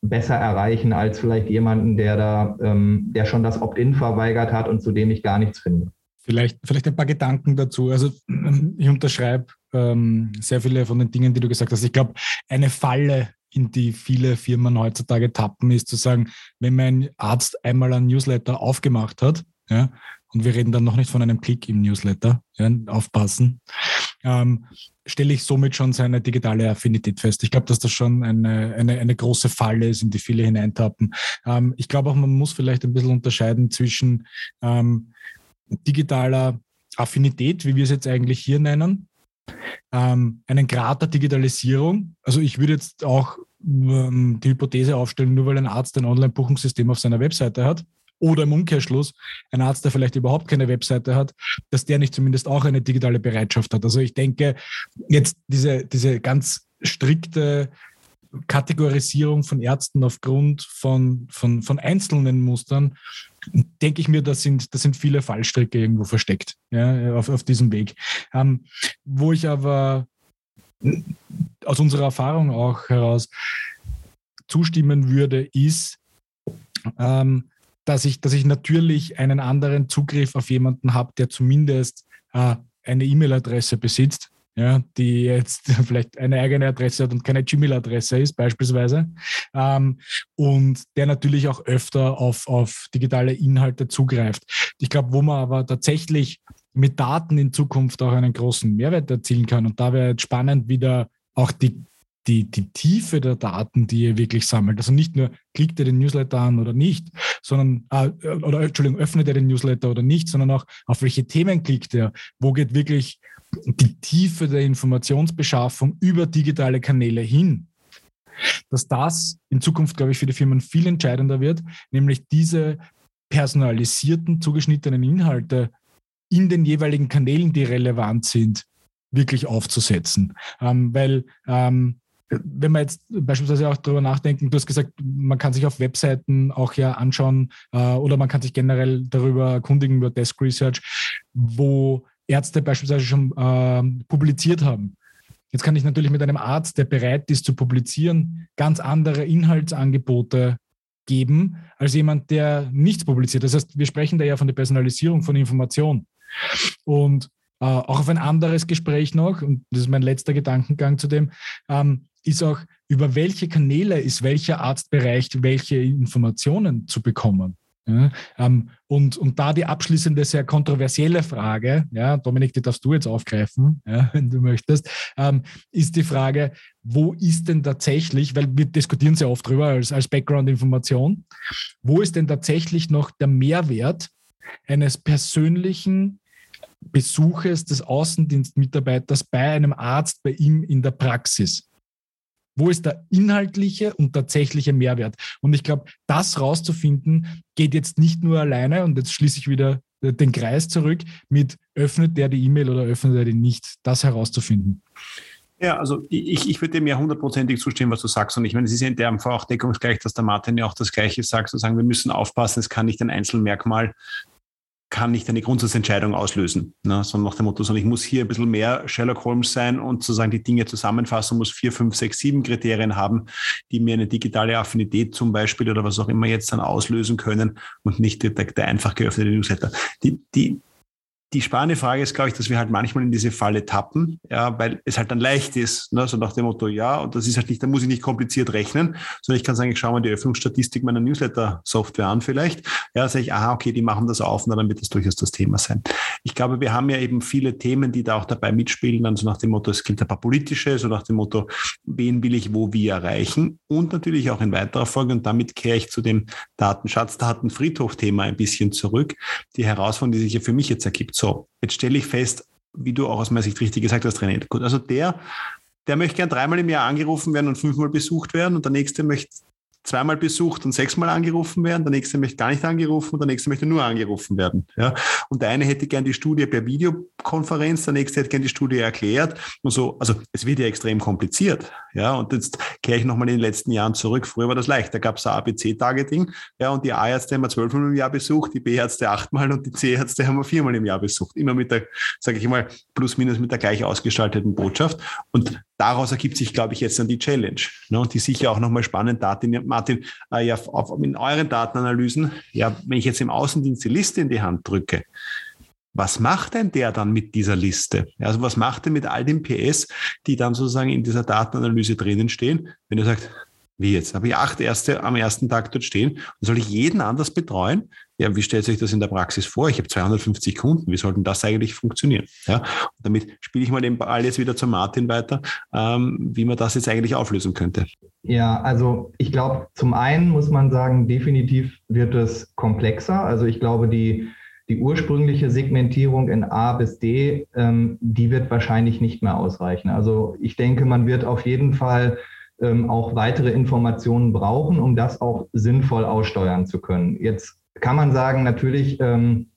besser erreichen als vielleicht jemanden, der da, ähm, der schon das Opt-in verweigert hat und zu dem ich gar nichts finde. Vielleicht, vielleicht ein paar Gedanken dazu. Also ich unterschreibe ähm, sehr viele von den Dingen, die du gesagt hast. Ich glaube, eine Falle, in die viele Firmen heutzutage tappen, ist zu sagen, wenn mein Arzt einmal einen Newsletter aufgemacht hat, ja, und wir reden dann noch nicht von einem Klick im Newsletter, ja, aufpassen, ähm, stelle ich somit schon seine digitale Affinität fest. Ich glaube, dass das schon eine, eine, eine große Falle ist, in die viele hineintappen. Ähm, ich glaube auch, man muss vielleicht ein bisschen unterscheiden zwischen ähm, digitaler Affinität, wie wir es jetzt eigentlich hier nennen, ähm, einen Grad der Digitalisierung. Also ich würde jetzt auch ähm, die Hypothese aufstellen, nur weil ein Arzt ein Online-Buchungssystem auf seiner Webseite hat, oder im Umkehrschluss ein Arzt, der vielleicht überhaupt keine Webseite hat, dass der nicht zumindest auch eine digitale Bereitschaft hat. Also ich denke, jetzt diese, diese ganz strikte Kategorisierung von Ärzten aufgrund von, von, von einzelnen Mustern, denke ich mir, da sind, da sind viele Fallstricke irgendwo versteckt ja, auf, auf diesem Weg. Ähm, wo ich aber aus unserer Erfahrung auch heraus zustimmen würde, ist, ähm, dass, ich, dass ich natürlich einen anderen Zugriff auf jemanden habe, der zumindest äh, eine E-Mail-Adresse besitzt ja, die jetzt vielleicht eine eigene Adresse hat und keine Gmail-Adresse ist, beispielsweise. Ähm, und der natürlich auch öfter auf, auf digitale Inhalte zugreift. Ich glaube, wo man aber tatsächlich mit Daten in Zukunft auch einen großen Mehrwert erzielen kann. Und da wäre jetzt spannend, wieder auch die die, die Tiefe der Daten, die ihr wirklich sammelt. Also nicht nur klickt ihr den Newsletter an oder nicht, sondern, äh, oder Entschuldigung, öffnet ihr den Newsletter oder nicht, sondern auch auf welche Themen klickt ihr, wo geht wirklich die Tiefe der Informationsbeschaffung über digitale Kanäle hin. Dass das in Zukunft, glaube ich, für die Firmen viel entscheidender wird, nämlich diese personalisierten, zugeschnittenen Inhalte in den jeweiligen Kanälen, die relevant sind, wirklich aufzusetzen. Ähm, weil ähm, wenn wir jetzt beispielsweise auch darüber nachdenken, du hast gesagt, man kann sich auf Webseiten auch ja anschauen äh, oder man kann sich generell darüber erkundigen über Desk Research, wo Ärzte beispielsweise schon äh, publiziert haben. Jetzt kann ich natürlich mit einem Arzt, der bereit ist zu publizieren, ganz andere Inhaltsangebote geben als jemand, der nichts publiziert. Das heißt, wir sprechen da ja von der Personalisierung von Information. Und äh, auch auf ein anderes Gespräch noch, und das ist mein letzter Gedankengang zu dem, ähm, ist auch, über welche Kanäle ist welcher Arzt bereit, welche Informationen zu bekommen. Ja, ähm, und, und da die abschließende, sehr kontroversielle Frage, ja, Dominik, die darfst du jetzt aufgreifen, ja, wenn du möchtest, ähm, ist die Frage, wo ist denn tatsächlich, weil wir diskutieren sehr oft drüber als, als Background-Information, wo ist denn tatsächlich noch der Mehrwert eines persönlichen Besuches des Außendienstmitarbeiters bei einem Arzt, bei ihm in der Praxis? Wo ist der inhaltliche und tatsächliche Mehrwert? Und ich glaube, das rauszufinden, geht jetzt nicht nur alleine, und jetzt schließe ich wieder den Kreis zurück, mit öffnet der die E-Mail oder öffnet er die nicht, das herauszufinden. Ja, also ich, ich würde dem ja hundertprozentig zustimmen, was du sagst. Und ich meine, es ist ja in der Fall auch deckungsgleich, dass der Martin ja auch das Gleiche sagt, zu sagen, wir müssen aufpassen, es kann nicht ein Einzelmerkmal kann nicht eine Grundsatzentscheidung auslösen, ne? sondern nach dem Motto, sondern ich muss hier ein bisschen mehr Sherlock Holmes sein und sozusagen die Dinge zusammenfassen, muss vier, fünf, sechs, sieben Kriterien haben, die mir eine digitale Affinität zum Beispiel oder was auch immer jetzt dann auslösen können und nicht der, der einfach geöffnete Newsletter. Die, die, die spannende Frage ist, glaube ich, dass wir halt manchmal in diese Falle tappen, ja, weil es halt dann leicht ist, ne, so nach dem Motto, ja, und das ist halt nicht, da muss ich nicht kompliziert rechnen, sondern ich kann sagen, ich schaue mal die Öffnungsstatistik meiner Newsletter-Software an vielleicht, ja, sage ich, aha, okay, die machen das auf, und dann wird das durchaus das Thema sein. Ich glaube, wir haben ja eben viele Themen, die da auch dabei mitspielen, dann so nach dem Motto, es gibt ein paar politische, so nach dem Motto, wen will ich wo wie erreichen? Und natürlich auch in weiterer Folge, und damit kehre ich zu dem Datenschatz, Datenfriedhof-Thema ein bisschen zurück, die Herausforderung, die sich ja für mich jetzt ergibt, so, jetzt stelle ich fest, wie du auch aus meiner Sicht richtig gesagt hast, René. Gut, also der, der möchte gern dreimal im Jahr angerufen werden und fünfmal besucht werden und der nächste möchte zweimal besucht und sechsmal angerufen werden, der nächste möchte gar nicht angerufen der nächste möchte nur angerufen werden. Ja? Und der eine hätte gern die Studie per Videokonferenz, der nächste hätte gern die Studie erklärt und so. Also es wird ja extrem kompliziert. Ja? Und jetzt kehre ich nochmal in den letzten Jahren zurück. Früher war das leicht. Da gab es ABC-Targeting. Ja, und die A-Ärzte haben wir zwölfmal im Jahr besucht, die B-Ärzte achtmal und die C-Ärzte haben wir viermal im Jahr besucht. Immer mit der, sage ich mal, plus minus mit der gleich ausgestalteten Botschaft. Und daraus ergibt sich, glaube ich, jetzt dann die Challenge. Ne? Die sicher auch nochmal spannend, Daten, Martin, äh, ja, auf, in euren Datenanalysen, ja, wenn ich jetzt im Außendienst die Liste in die Hand drücke, was macht denn der dann mit dieser Liste? Also was macht er mit all den PS, die dann sozusagen in dieser Datenanalyse drinnen stehen, wenn er sagt, wie jetzt? Habe ich acht Erste am ersten Tag dort stehen und soll ich jeden anders betreuen? Ja, wie stellt sich das in der Praxis vor? Ich habe 250 Kunden. Wie sollten das eigentlich funktionieren? Ja, und damit spiele ich mal den Ball jetzt wieder zu Martin weiter, ähm, wie man das jetzt eigentlich auflösen könnte. Ja, also ich glaube, zum einen muss man sagen, definitiv wird es komplexer. Also ich glaube, die, die ursprüngliche Segmentierung in A bis D, ähm, die wird wahrscheinlich nicht mehr ausreichen. Also ich denke, man wird auf jeden Fall ähm, auch weitere Informationen brauchen, um das auch sinnvoll aussteuern zu können. Jetzt kann man sagen, natürlich, ähm,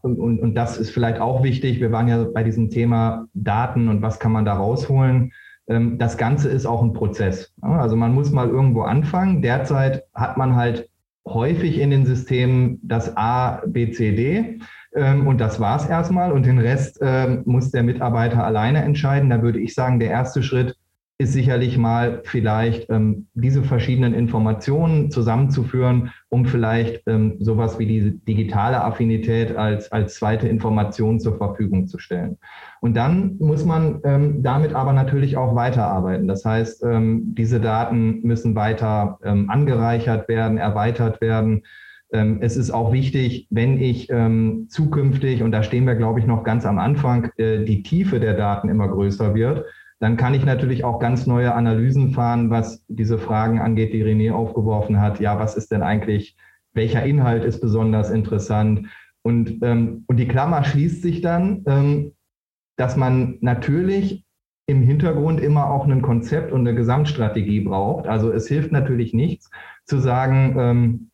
und, und, das ist vielleicht auch wichtig, wir waren ja bei diesem Thema Daten und was kann man da rausholen. Ähm, das Ganze ist auch ein Prozess. Also man muss mal irgendwo anfangen. Derzeit hat man halt häufig in den Systemen das A, B, C, D. Ähm, und das war es erstmal. Und den Rest ähm, muss der Mitarbeiter alleine entscheiden. Da würde ich sagen, der erste Schritt ist sicherlich mal vielleicht ähm, diese verschiedenen Informationen zusammenzuführen, um vielleicht ähm, sowas wie die digitale Affinität als, als zweite Information zur Verfügung zu stellen. Und dann muss man ähm, damit aber natürlich auch weiterarbeiten. Das heißt, ähm, diese Daten müssen weiter ähm, angereichert werden, erweitert werden. Ähm, es ist auch wichtig, wenn ich zukünftig, und da stehen wir, glaube ich, noch ganz am Anfang, äh, die Tiefe der Daten immer größer wird, dann kann ich natürlich auch ganz neue Analysen fahren, was diese Fragen angeht, die René aufgeworfen hat. Ja, was ist denn eigentlich, welcher Inhalt ist besonders interessant? Und, ähm, und die Klammer schließt sich dann, ähm, dass man natürlich im Hintergrund immer auch ein Konzept und eine Gesamtstrategie braucht. Also es hilft natürlich nichts zu sagen, ähm,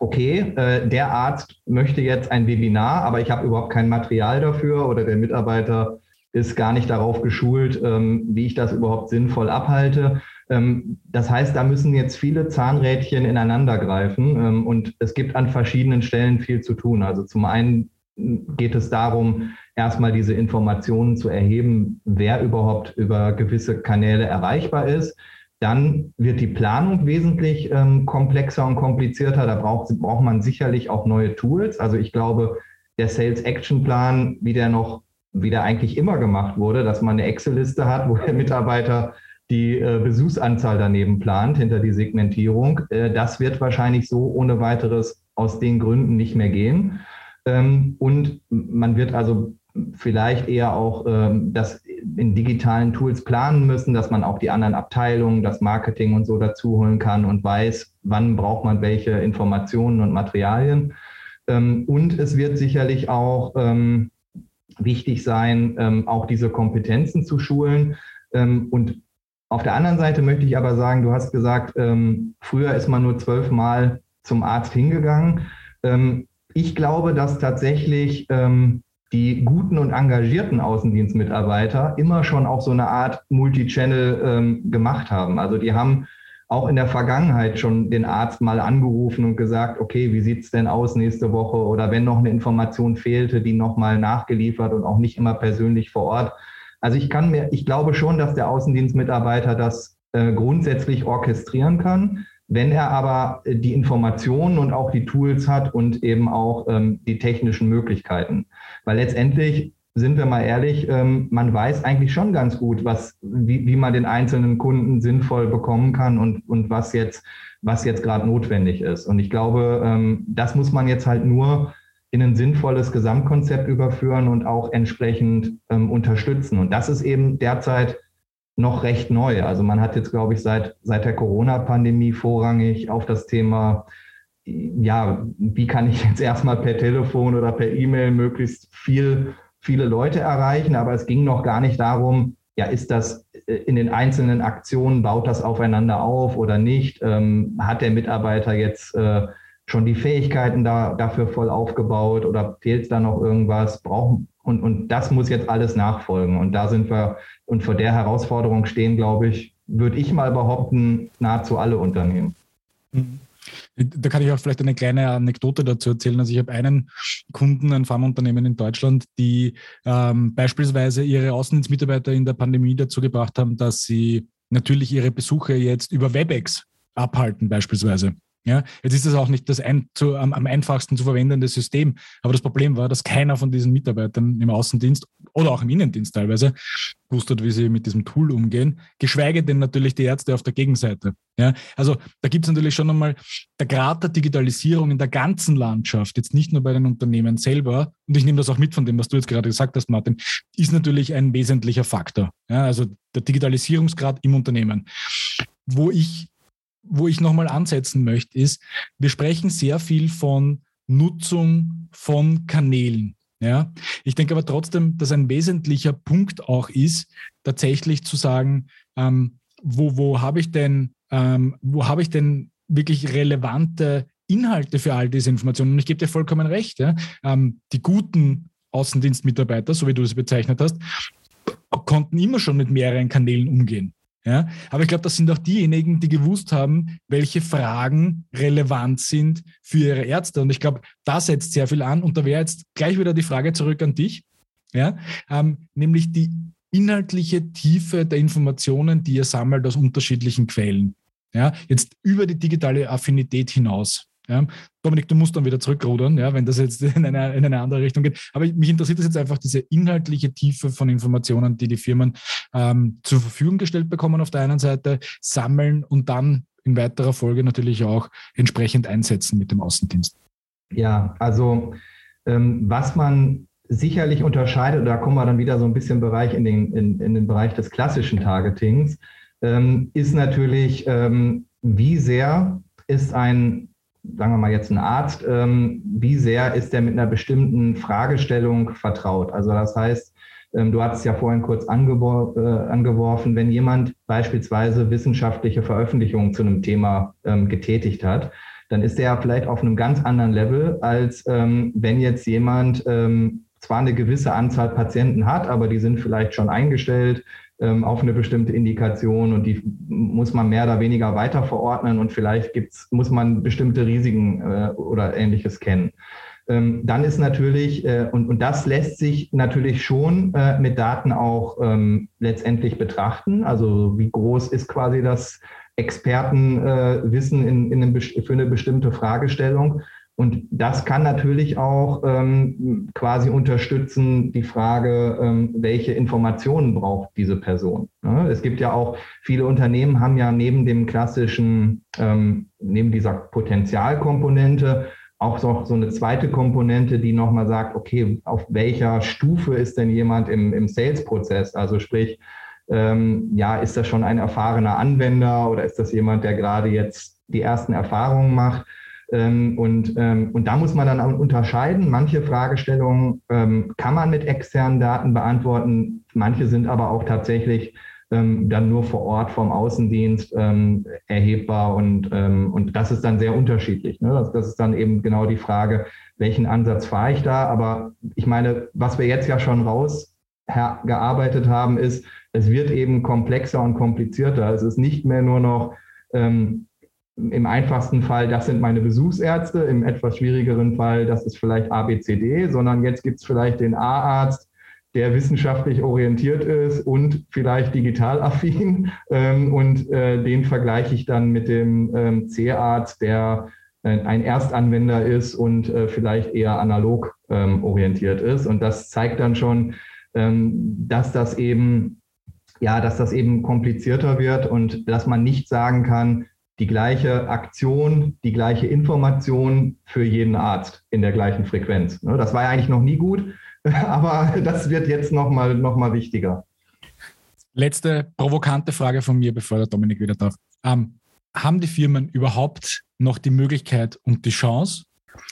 okay, äh, der Arzt möchte jetzt ein Webinar, aber ich habe überhaupt kein Material dafür oder der Mitarbeiter ist gar nicht darauf geschult, ähm, wie ich das überhaupt sinnvoll abhalte. Ähm, das heißt, da müssen jetzt viele Zahnrädchen ineinander greifen ähm, und es gibt an verschiedenen Stellen viel zu tun. Also zum einen geht es darum, erstmal diese Informationen zu erheben, wer überhaupt über gewisse Kanäle erreichbar ist. Dann wird die Planung wesentlich ähm, komplexer und komplizierter. Da braucht, braucht man sicherlich auch neue Tools. Also ich glaube, der Sales Action Plan, wie der noch wie der eigentlich immer gemacht wurde, dass man eine Excel-Liste hat, wo der Mitarbeiter die äh, Besuchsanzahl daneben plant hinter die Segmentierung. Äh, das wird wahrscheinlich so ohne weiteres aus den Gründen nicht mehr gehen. Ähm, und man wird also vielleicht eher auch ähm, das in digitalen Tools planen müssen, dass man auch die anderen Abteilungen, das Marketing und so dazu holen kann und weiß, wann braucht man welche Informationen und Materialien. Ähm, und es wird sicherlich auch ähm, wichtig sein, ähm, auch diese Kompetenzen zu schulen. Ähm, und auf der anderen Seite möchte ich aber sagen, du hast gesagt, ähm, früher ist man nur zwölfmal zum Arzt hingegangen. Ähm, ich glaube, dass tatsächlich ähm, die guten und engagierten Außendienstmitarbeiter immer schon auch so eine Art Multichannel ähm, gemacht haben. Also die haben auch in der Vergangenheit schon den Arzt mal angerufen und gesagt, okay, wie sieht es denn aus nächste Woche? Oder wenn noch eine Information fehlte, die nochmal nachgeliefert und auch nicht immer persönlich vor Ort. Also ich kann mir, ich glaube schon, dass der Außendienstmitarbeiter das äh, grundsätzlich orchestrieren kann. Wenn er aber äh, die Informationen und auch die Tools hat und eben auch ähm, die technischen Möglichkeiten. Weil letztendlich sind wir mal ehrlich, ähm, man weiß eigentlich schon ganz gut, was, wie, wie man den einzelnen Kunden sinnvoll bekommen kann und, und was jetzt, was jetzt gerade notwendig ist. Und ich glaube, ähm, das muss man jetzt halt nur in ein sinnvolles Gesamtkonzept überführen und auch entsprechend ähm, unterstützen. Und das ist eben derzeit noch recht neu. Also man hat jetzt, glaube ich, seit, seit der Corona-Pandemie vorrangig auf das Thema ja, wie kann ich jetzt erstmal per Telefon oder per E-Mail möglichst viel viele Leute erreichen, aber es ging noch gar nicht darum, ja, ist das äh, in den einzelnen Aktionen, baut das aufeinander auf oder nicht? Ähm, hat der Mitarbeiter jetzt äh, schon die Fähigkeiten da, dafür voll aufgebaut oder fehlt da noch irgendwas? Brauchen, und, und das muss jetzt alles nachfolgen. Und da sind wir, und vor der Herausforderung stehen, glaube ich, würde ich mal behaupten, nahezu alle Unternehmen. Mhm. Da kann ich auch vielleicht eine kleine Anekdote dazu erzählen. Also ich habe einen Kunden, ein Pharmaunternehmen in Deutschland, die ähm, beispielsweise ihre Außendienstmitarbeiter in der Pandemie dazu gebracht haben, dass sie natürlich ihre Besuche jetzt über WebEx abhalten beispielsweise. Ja, jetzt ist das auch nicht das ein, zu, am, am, einfachsten zu verwendende System, aber das Problem war, dass keiner von diesen Mitarbeitern im Außendienst oder auch im Innendienst teilweise gewusst hat, wie sie mit diesem Tool umgehen, geschweige denn natürlich die Ärzte auf der Gegenseite. Ja, also da gibt es natürlich schon einmal der Grad der Digitalisierung in der ganzen Landschaft, jetzt nicht nur bei den Unternehmen selber, und ich nehme das auch mit von dem, was du jetzt gerade gesagt hast, Martin, ist natürlich ein wesentlicher Faktor. Ja, also der Digitalisierungsgrad im Unternehmen. Wo ich wo ich nochmal ansetzen möchte, ist, wir sprechen sehr viel von Nutzung von Kanälen. Ja, ich denke aber trotzdem, dass ein wesentlicher Punkt auch ist, tatsächlich zu sagen, ähm, wo, wo habe ich denn, ähm, wo habe ich denn wirklich relevante Inhalte für all diese Informationen? Und ich gebe dir vollkommen recht. Ja? Ähm, die guten Außendienstmitarbeiter, so wie du sie bezeichnet hast, konnten immer schon mit mehreren Kanälen umgehen. Ja? Aber ich glaube, das sind auch diejenigen, die gewusst haben, welche Fragen relevant sind für ihre Ärzte. Und ich glaube, da setzt sehr viel an. Und da wäre jetzt gleich wieder die Frage zurück an dich, ja? Ähm, nämlich die inhaltliche Tiefe der Informationen, die ihr sammelt aus unterschiedlichen Quellen. Ja, jetzt über die digitale Affinität hinaus. Ja, Dominik, du musst dann wieder zurückrudern, ja, wenn das jetzt in eine, in eine andere Richtung geht. Aber mich interessiert das jetzt einfach diese inhaltliche Tiefe von Informationen, die die Firmen ähm, zur Verfügung gestellt bekommen auf der einen Seite, sammeln und dann in weiterer Folge natürlich auch entsprechend einsetzen mit dem Außendienst. Ja, also ähm, was man sicherlich unterscheidet, da kommen wir dann wieder so ein bisschen Bereich in den, in, in den Bereich des klassischen Targetings, ähm, ist natürlich, ähm, wie sehr ist ein, sagen wir mal jetzt ein Arzt, ähm, wie sehr ist der mit einer bestimmten Fragestellung vertraut? Also das heißt, ähm, du hattest ja vorhin kurz angewor äh, angeworfen, wenn jemand beispielsweise wissenschaftliche Veröffentlichungen zu einem Thema ähm, getätigt hat, dann ist der vielleicht auf einem ganz anderen Level, als ähm, wenn jetzt jemand ähm, zwar eine gewisse Anzahl Patienten hat, aber die sind vielleicht schon eingestellt auf eine bestimmte Indikation und die muss man mehr oder weniger weiter verordnen und vielleicht gibt's, muss man bestimmte Risiken äh, oder ähnliches kennen. Ähm, dann ist natürlich, äh, und, und das lässt sich natürlich schon äh, mit Daten auch ähm, letztendlich betrachten. Also wie groß ist quasi das Expertenwissen in, in einem, für eine bestimmte Fragestellung. Und das kann natürlich auch ähm, quasi unterstützen die Frage, ähm, welche Informationen braucht diese Person. Ja, es gibt ja auch viele Unternehmen haben ja neben dem klassischen, ähm, neben dieser Potenzialkomponente auch so, so eine zweite Komponente, die nochmal sagt, okay, auf welcher Stufe ist denn jemand im, im Sales-Prozess? Also sprich, ähm, ja, ist das schon ein erfahrener Anwender oder ist das jemand, der gerade jetzt die ersten Erfahrungen macht? Ähm, und, ähm, und da muss man dann auch unterscheiden. Manche Fragestellungen ähm, kann man mit externen Daten beantworten, manche sind aber auch tatsächlich ähm, dann nur vor Ort vom Außendienst ähm, erhebbar und, ähm, und das ist dann sehr unterschiedlich. Ne? Das, das ist dann eben genau die Frage, welchen Ansatz fahre ich da? Aber ich meine, was wir jetzt ja schon rausgearbeitet haben, ist, es wird eben komplexer und komplizierter. Es ist nicht mehr nur noch ähm, im einfachsten Fall, das sind meine Besuchsärzte, im etwas schwierigeren Fall, das ist vielleicht ABCD, sondern jetzt gibt es vielleicht den A-Arzt, der wissenschaftlich orientiert ist und vielleicht digital affin. Ähm, und äh, den vergleiche ich dann mit dem ähm, C-Arzt, der äh, ein Erstanwender ist und äh, vielleicht eher analog ähm, orientiert ist. Und das zeigt dann schon, ähm, dass das eben ja, dass das eben komplizierter wird und dass man nicht sagen kann, die gleiche Aktion, die gleiche Information für jeden Arzt in der gleichen Frequenz. Ne, das war ja eigentlich noch nie gut, aber das wird jetzt nochmal noch mal wichtiger. Letzte provokante Frage von mir, bevor der Dominik wieder darf. Ähm, haben die Firmen überhaupt noch die Möglichkeit und die Chance,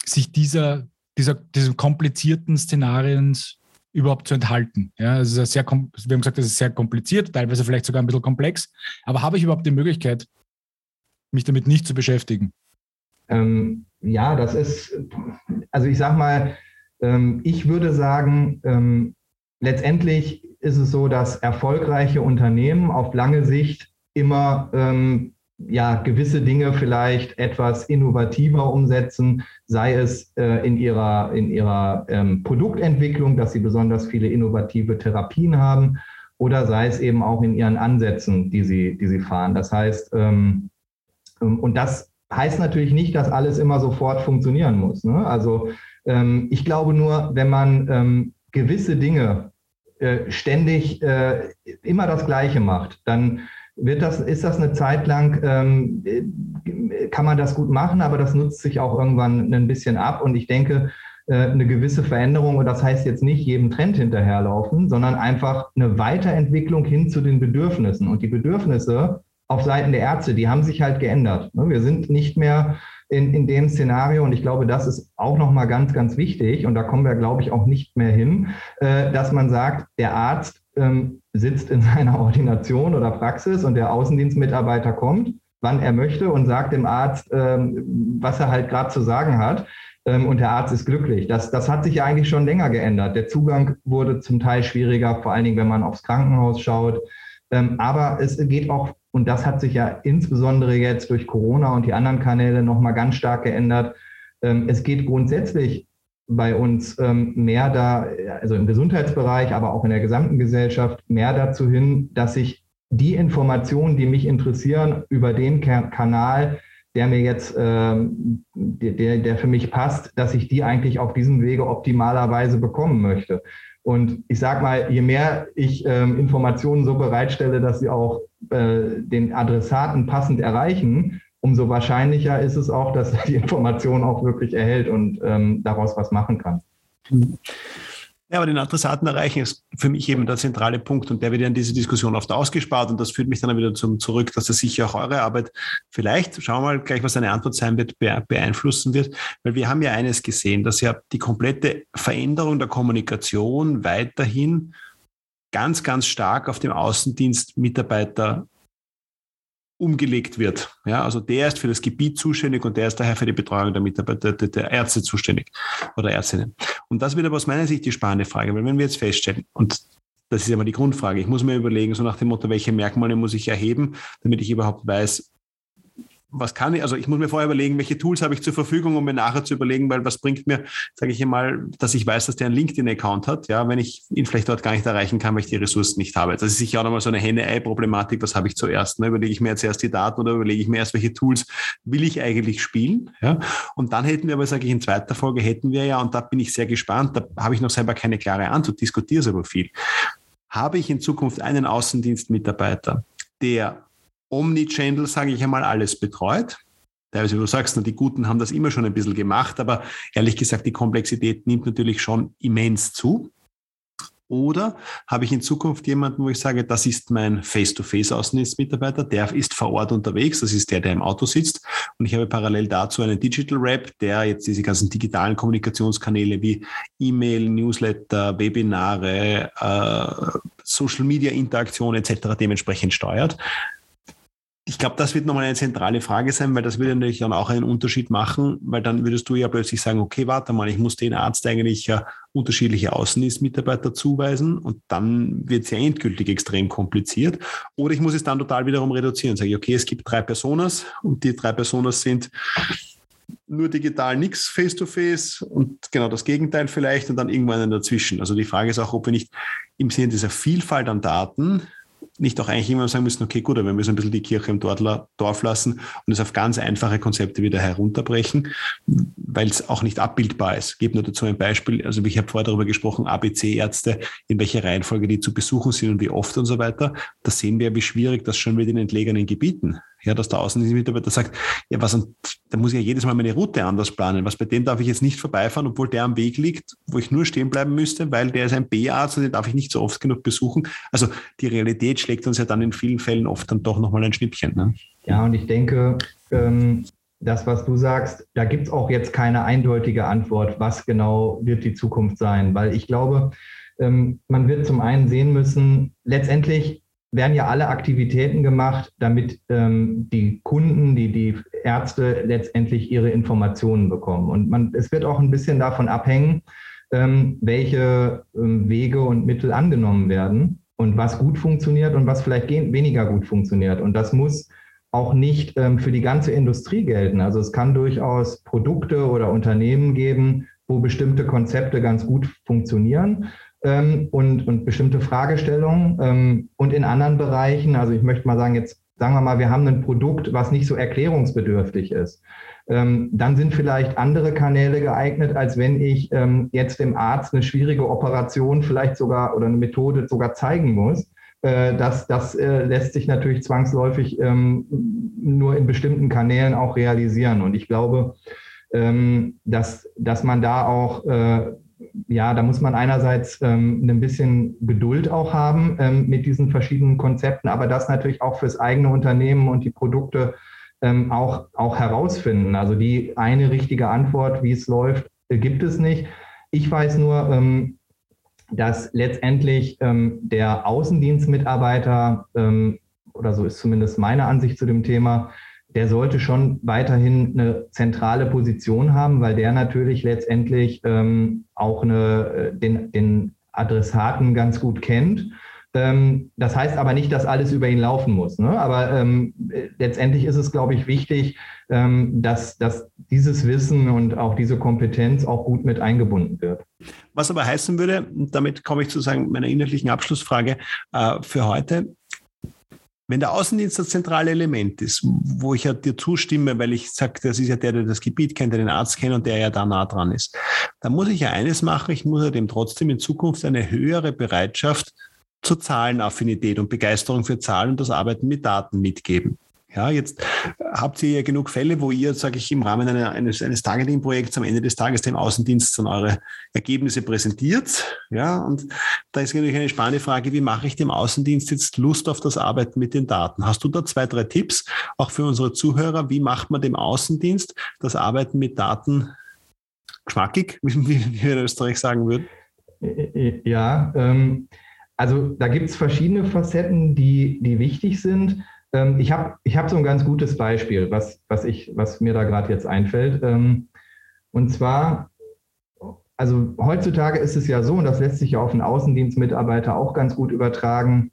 sich dieser, dieser, diesen komplizierten Szenarien überhaupt zu enthalten. Ja, ist sehr, wir haben gesagt, es ist sehr kompliziert, teilweise vielleicht sogar ein bisschen komplex. Aber habe ich überhaupt die Möglichkeit, mich damit nicht zu beschäftigen? Ähm, ja, das ist, also ich sag mal, ähm, ich würde sagen, ähm, letztendlich ist es so, dass erfolgreiche Unternehmen auf lange Sicht immer ähm, ja, gewisse Dinge vielleicht etwas innovativer umsetzen, sei es äh, in ihrer, in ihrer ähm, Produktentwicklung, dass sie besonders viele innovative Therapien haben, oder sei es eben auch in ihren Ansätzen, die sie, die sie fahren. Das heißt, ähm, und das heißt natürlich nicht, dass alles immer sofort funktionieren muss. Ne? Also ähm, ich glaube nur, wenn man ähm, gewisse Dinge äh, ständig äh, immer das Gleiche macht, dann wird das, ist das eine Zeit lang, ähm, kann man das gut machen, aber das nutzt sich auch irgendwann ein bisschen ab. Und ich denke, äh, eine gewisse Veränderung, und das heißt jetzt nicht jedem Trend hinterherlaufen, sondern einfach eine Weiterentwicklung hin zu den Bedürfnissen. Und die Bedürfnisse auf Seiten der Ärzte, die haben sich halt geändert. Ne, wir sind nicht mehr in, in dem Szenario, und ich glaube, das ist auch nochmal ganz, ganz wichtig, und da kommen wir, glaube ich, auch nicht mehr hin, äh, dass man sagt, der Arzt ähm, sitzt in seiner Ordination oder Praxis und der Außendienstmitarbeiter kommt, wann er möchte und sagt dem Arzt, ähm, was er halt gerade zu sagen hat. Ähm, und der Arzt ist glücklich. Das, das hat sich ja eigentlich schon länger geändert. Der Zugang wurde zum Teil schwieriger, vor allen Dingen, wenn man aufs Krankenhaus schaut. Aber es geht auch, und das hat sich ja insbesondere jetzt durch Corona und die anderen Kanäle nochmal ganz stark geändert. Ähm, es geht grundsätzlich bei uns ähm, mehr da, also im Gesundheitsbereich, aber auch in der gesamten Gesellschaft, mehr dazu hin, dass ich die Informationen, die mich interessieren, über den Kanal, der mir jetzt, ähm, der, der für mich passt, dass ich die eigentlich auf diesem Wege optimalerweise bekommen möchte. Und ich sage mal, je mehr ich Informationen so bereitstelle, dass sie auch äh, den Adressaten passend erreichen, umso wahrscheinlicher ist es auch, dass er die Information auch wirklich erhält und ähm, daraus was machen kann. Ja, aber den Adressaten erreichen ist für mich eben der zentrale Punkt und der wird ja in diese Diskussion oft ausgespart und das führt mich dann wieder zum zurück, dass das sicher auch eure Arbeit vielleicht, schauen wir mal gleich, was eine Antwort sein wird, beeinflussen wird, weil wir haben ja eines gesehen, dass ja die komplette Veränderung der Kommunikation weiterhin ganz, ganz stark auf dem Außendienst Mitarbeiter umgelegt wird. Ja, also der ist für das Gebiet zuständig und der ist daher für die Betreuung der Mitarbeiter, der, der Ärzte zuständig oder Ärztinnen. Und das wird aber aus meiner Sicht die spannende Frage, weil wenn wir jetzt feststellen, und das ist ja mal die Grundfrage, ich muss mir überlegen, so nach dem Motto, welche Merkmale muss ich erheben, damit ich überhaupt weiß, was kann ich, also ich muss mir vorher überlegen, welche Tools habe ich zur Verfügung, um mir nachher zu überlegen, weil was bringt mir, sage ich einmal, dass ich weiß, dass der einen LinkedIn-Account hat, ja, wenn ich ihn vielleicht dort gar nicht erreichen kann, weil ich die Ressourcen nicht habe. Das ist sicher auch nochmal so eine Henne-Ei-Problematik, was habe ich zuerst? Ne? Überlege ich mir jetzt erst die Daten oder überlege ich mir erst, welche Tools will ich eigentlich spielen? Ja? Und dann hätten wir aber, sage ich, in zweiter Folge hätten wir ja, und da bin ich sehr gespannt, da habe ich noch selber keine klare Antwort, diskutiere es aber viel. Habe ich in Zukunft einen Außendienstmitarbeiter, der Omnichannel, sage ich einmal, alles betreut. Teilweise, wie du sagst, die Guten haben das immer schon ein bisschen gemacht, aber ehrlich gesagt, die Komplexität nimmt natürlich schon immens zu. Oder habe ich in Zukunft jemanden, wo ich sage, das ist mein Face-to-Face-Außendienstmitarbeiter, der ist vor Ort unterwegs, das ist der, der im Auto sitzt. Und ich habe parallel dazu einen Digital Rap, der jetzt diese ganzen digitalen Kommunikationskanäle wie E-Mail, Newsletter, Webinare, äh, Social-Media-Interaktion etc. dementsprechend steuert ich glaube, das wird nochmal eine zentrale Frage sein, weil das würde natürlich dann auch einen Unterschied machen, weil dann würdest du ja plötzlich sagen, okay, warte mal, ich muss den Arzt eigentlich ja unterschiedliche Außendienstmitarbeiter zuweisen und dann wird es ja endgültig extrem kompliziert. Oder ich muss es dann total wiederum reduzieren. Sage ich, okay, es gibt drei Personas und die drei Personas sind nur digital nichts face-to-face und genau das Gegenteil vielleicht und dann irgendwann dazwischen. Also die Frage ist auch, ob wir nicht im Sinne dieser Vielfalt an Daten nicht auch eigentlich immer sagen müssen, okay, gut, aber wir müssen ein bisschen die Kirche im Dorf lassen und es auf ganz einfache Konzepte wieder herunterbrechen, weil es auch nicht abbildbar ist. Ich gebe nur dazu ein Beispiel. Also ich habe vorher darüber gesprochen, ABC-Ärzte, in welcher Reihenfolge die zu besuchen sind und wie oft und so weiter. Da sehen wir, wie schwierig das schon wird in entlegenen Gebieten ja, dass der Außendienstmitarbeiter sagt, ja, was, da muss ich ja jedes Mal meine Route anders planen. Was bei dem darf ich jetzt nicht vorbeifahren, obwohl der am Weg liegt, wo ich nur stehen bleiben müsste, weil der ist ein B-Arzt und den darf ich nicht so oft genug besuchen. Also die Realität schlägt uns ja dann in vielen Fällen oft dann doch nochmal ein Schnippchen. Ne? Ja, und ich denke, ähm, das, was du sagst, da gibt es auch jetzt keine eindeutige Antwort, was genau wird die Zukunft sein, weil ich glaube, ähm, man wird zum einen sehen müssen, letztendlich werden ja alle Aktivitäten gemacht, damit ähm, die Kunden, die, die Ärzte letztendlich ihre Informationen bekommen. Und man, es wird auch ein bisschen davon abhängen, ähm, welche ähm, Wege und Mittel angenommen werden und was gut funktioniert und was vielleicht weniger gut funktioniert. Und das muss auch nicht ähm, für die ganze Industrie gelten. Also es kann durchaus Produkte oder Unternehmen geben, wo bestimmte Konzepte ganz gut funktionieren ähm, und, und bestimmte Fragestellungen. Ähm, und in anderen Bereichen, also ich möchte mal sagen, jetzt sagen wir mal, wir haben ein Produkt, was nicht so erklärungsbedürftig ist. Ähm, dann sind vielleicht andere Kanäle geeignet, als wenn ich ähm, jetzt dem Arzt eine schwierige Operation vielleicht sogar oder eine Methode sogar zeigen muss. Äh, das das äh, lässt sich natürlich zwangsläufig ähm, nur in bestimmten Kanälen auch realisieren. Und ich glaube, ähm, dass, dass man da auch äh, ja, da muss man einerseits ähm, ein bisschen Geduld auch haben ähm, mit diesen verschiedenen Konzepten, aber das natürlich auch fürs eigene Unternehmen und die Produkte ähm, auch, auch herausfinden. Also die eine richtige Antwort, wie es läuft, äh, gibt es nicht. Ich weiß nur, ähm, dass letztendlich ähm, der Außendienstmitarbeiter, ähm, oder so ist zumindest meine Ansicht zu dem Thema, der sollte schon weiterhin eine zentrale Position haben, weil der natürlich letztendlich ähm, auch eine, äh, den, den Adressaten ganz gut kennt Ähm, das heißt aber nicht, dass alles über ihn laufen muss. Ne? Aber ähm, letztendlich ist es, glaube ich, wichtig, ähm, dass, dass dieses Wissen und auch diese Kompetenz auch gut mit eingebunden wird. Was aber heißen würde, damit komme ich zu sagen, meiner inhaltlichen Abschlussfrage äh, für heute, wenn der Außendienst das zentrale Element ist, wo ich ja dir zustimme, weil ich sage, das ist ja der, der das Gebiet kennt, der den Arzt kennt und der ja da nah dran ist, dann muss ich ja eines machen, ich muss ja dem trotzdem in Zukunft eine höhere Bereitschaft zur Zahlenaffinität und Begeisterung für Zahlen und das Arbeiten mit Daten mitgeben. Ja, jetzt habt ihr ja genug Fälle, wo ihr, sage ich, im Rahmen einer, eines, eines Targeting-Projekts am Ende des Tages dem Außendienst dann eure Ergebnisse präsentiert. Ja, und da ist natürlich eine spannende Frage, wie mache ich dem Außendienst jetzt Lust auf das Arbeiten mit den Daten? Hast du da zwei, drei Tipps, auch für unsere Zuhörer? Wie macht man dem Außendienst das Arbeiten mit Daten geschmackig, wie, wie wir in Österreich sagen würden? Ja, ähm, also da gibt es verschiedene Facetten, die, die wichtig sind. Ähm, ich habe ich hab so ein ganz gutes Beispiel, was, was, ich, was mir da gerade jetzt einfällt. Ähm, und zwar, also heutzutage ist es ja so, und das lässt sich ja auf einen Außendienstmitarbeiter auch ganz gut übertragen,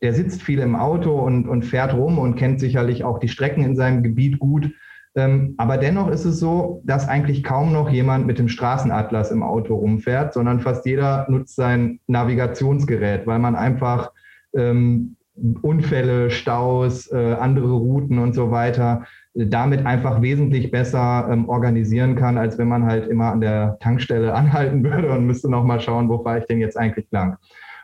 der sitzt viel im Auto und, und fährt rum und kennt sicherlich auch die Strecken in seinem Gebiet gut. Ähm, aber dennoch ist es so, dass eigentlich kaum noch jemand mit dem Straßenatlas im Auto rumfährt, sondern fast jeder nutzt sein Navigationsgerät, weil man einfach ähm, Unfälle, Staus, äh, andere Routen und so weiter damit einfach wesentlich besser ähm, organisieren kann, als wenn man halt immer an der Tankstelle anhalten würde und müsste nochmal schauen, wo fahre ich denn jetzt eigentlich lang.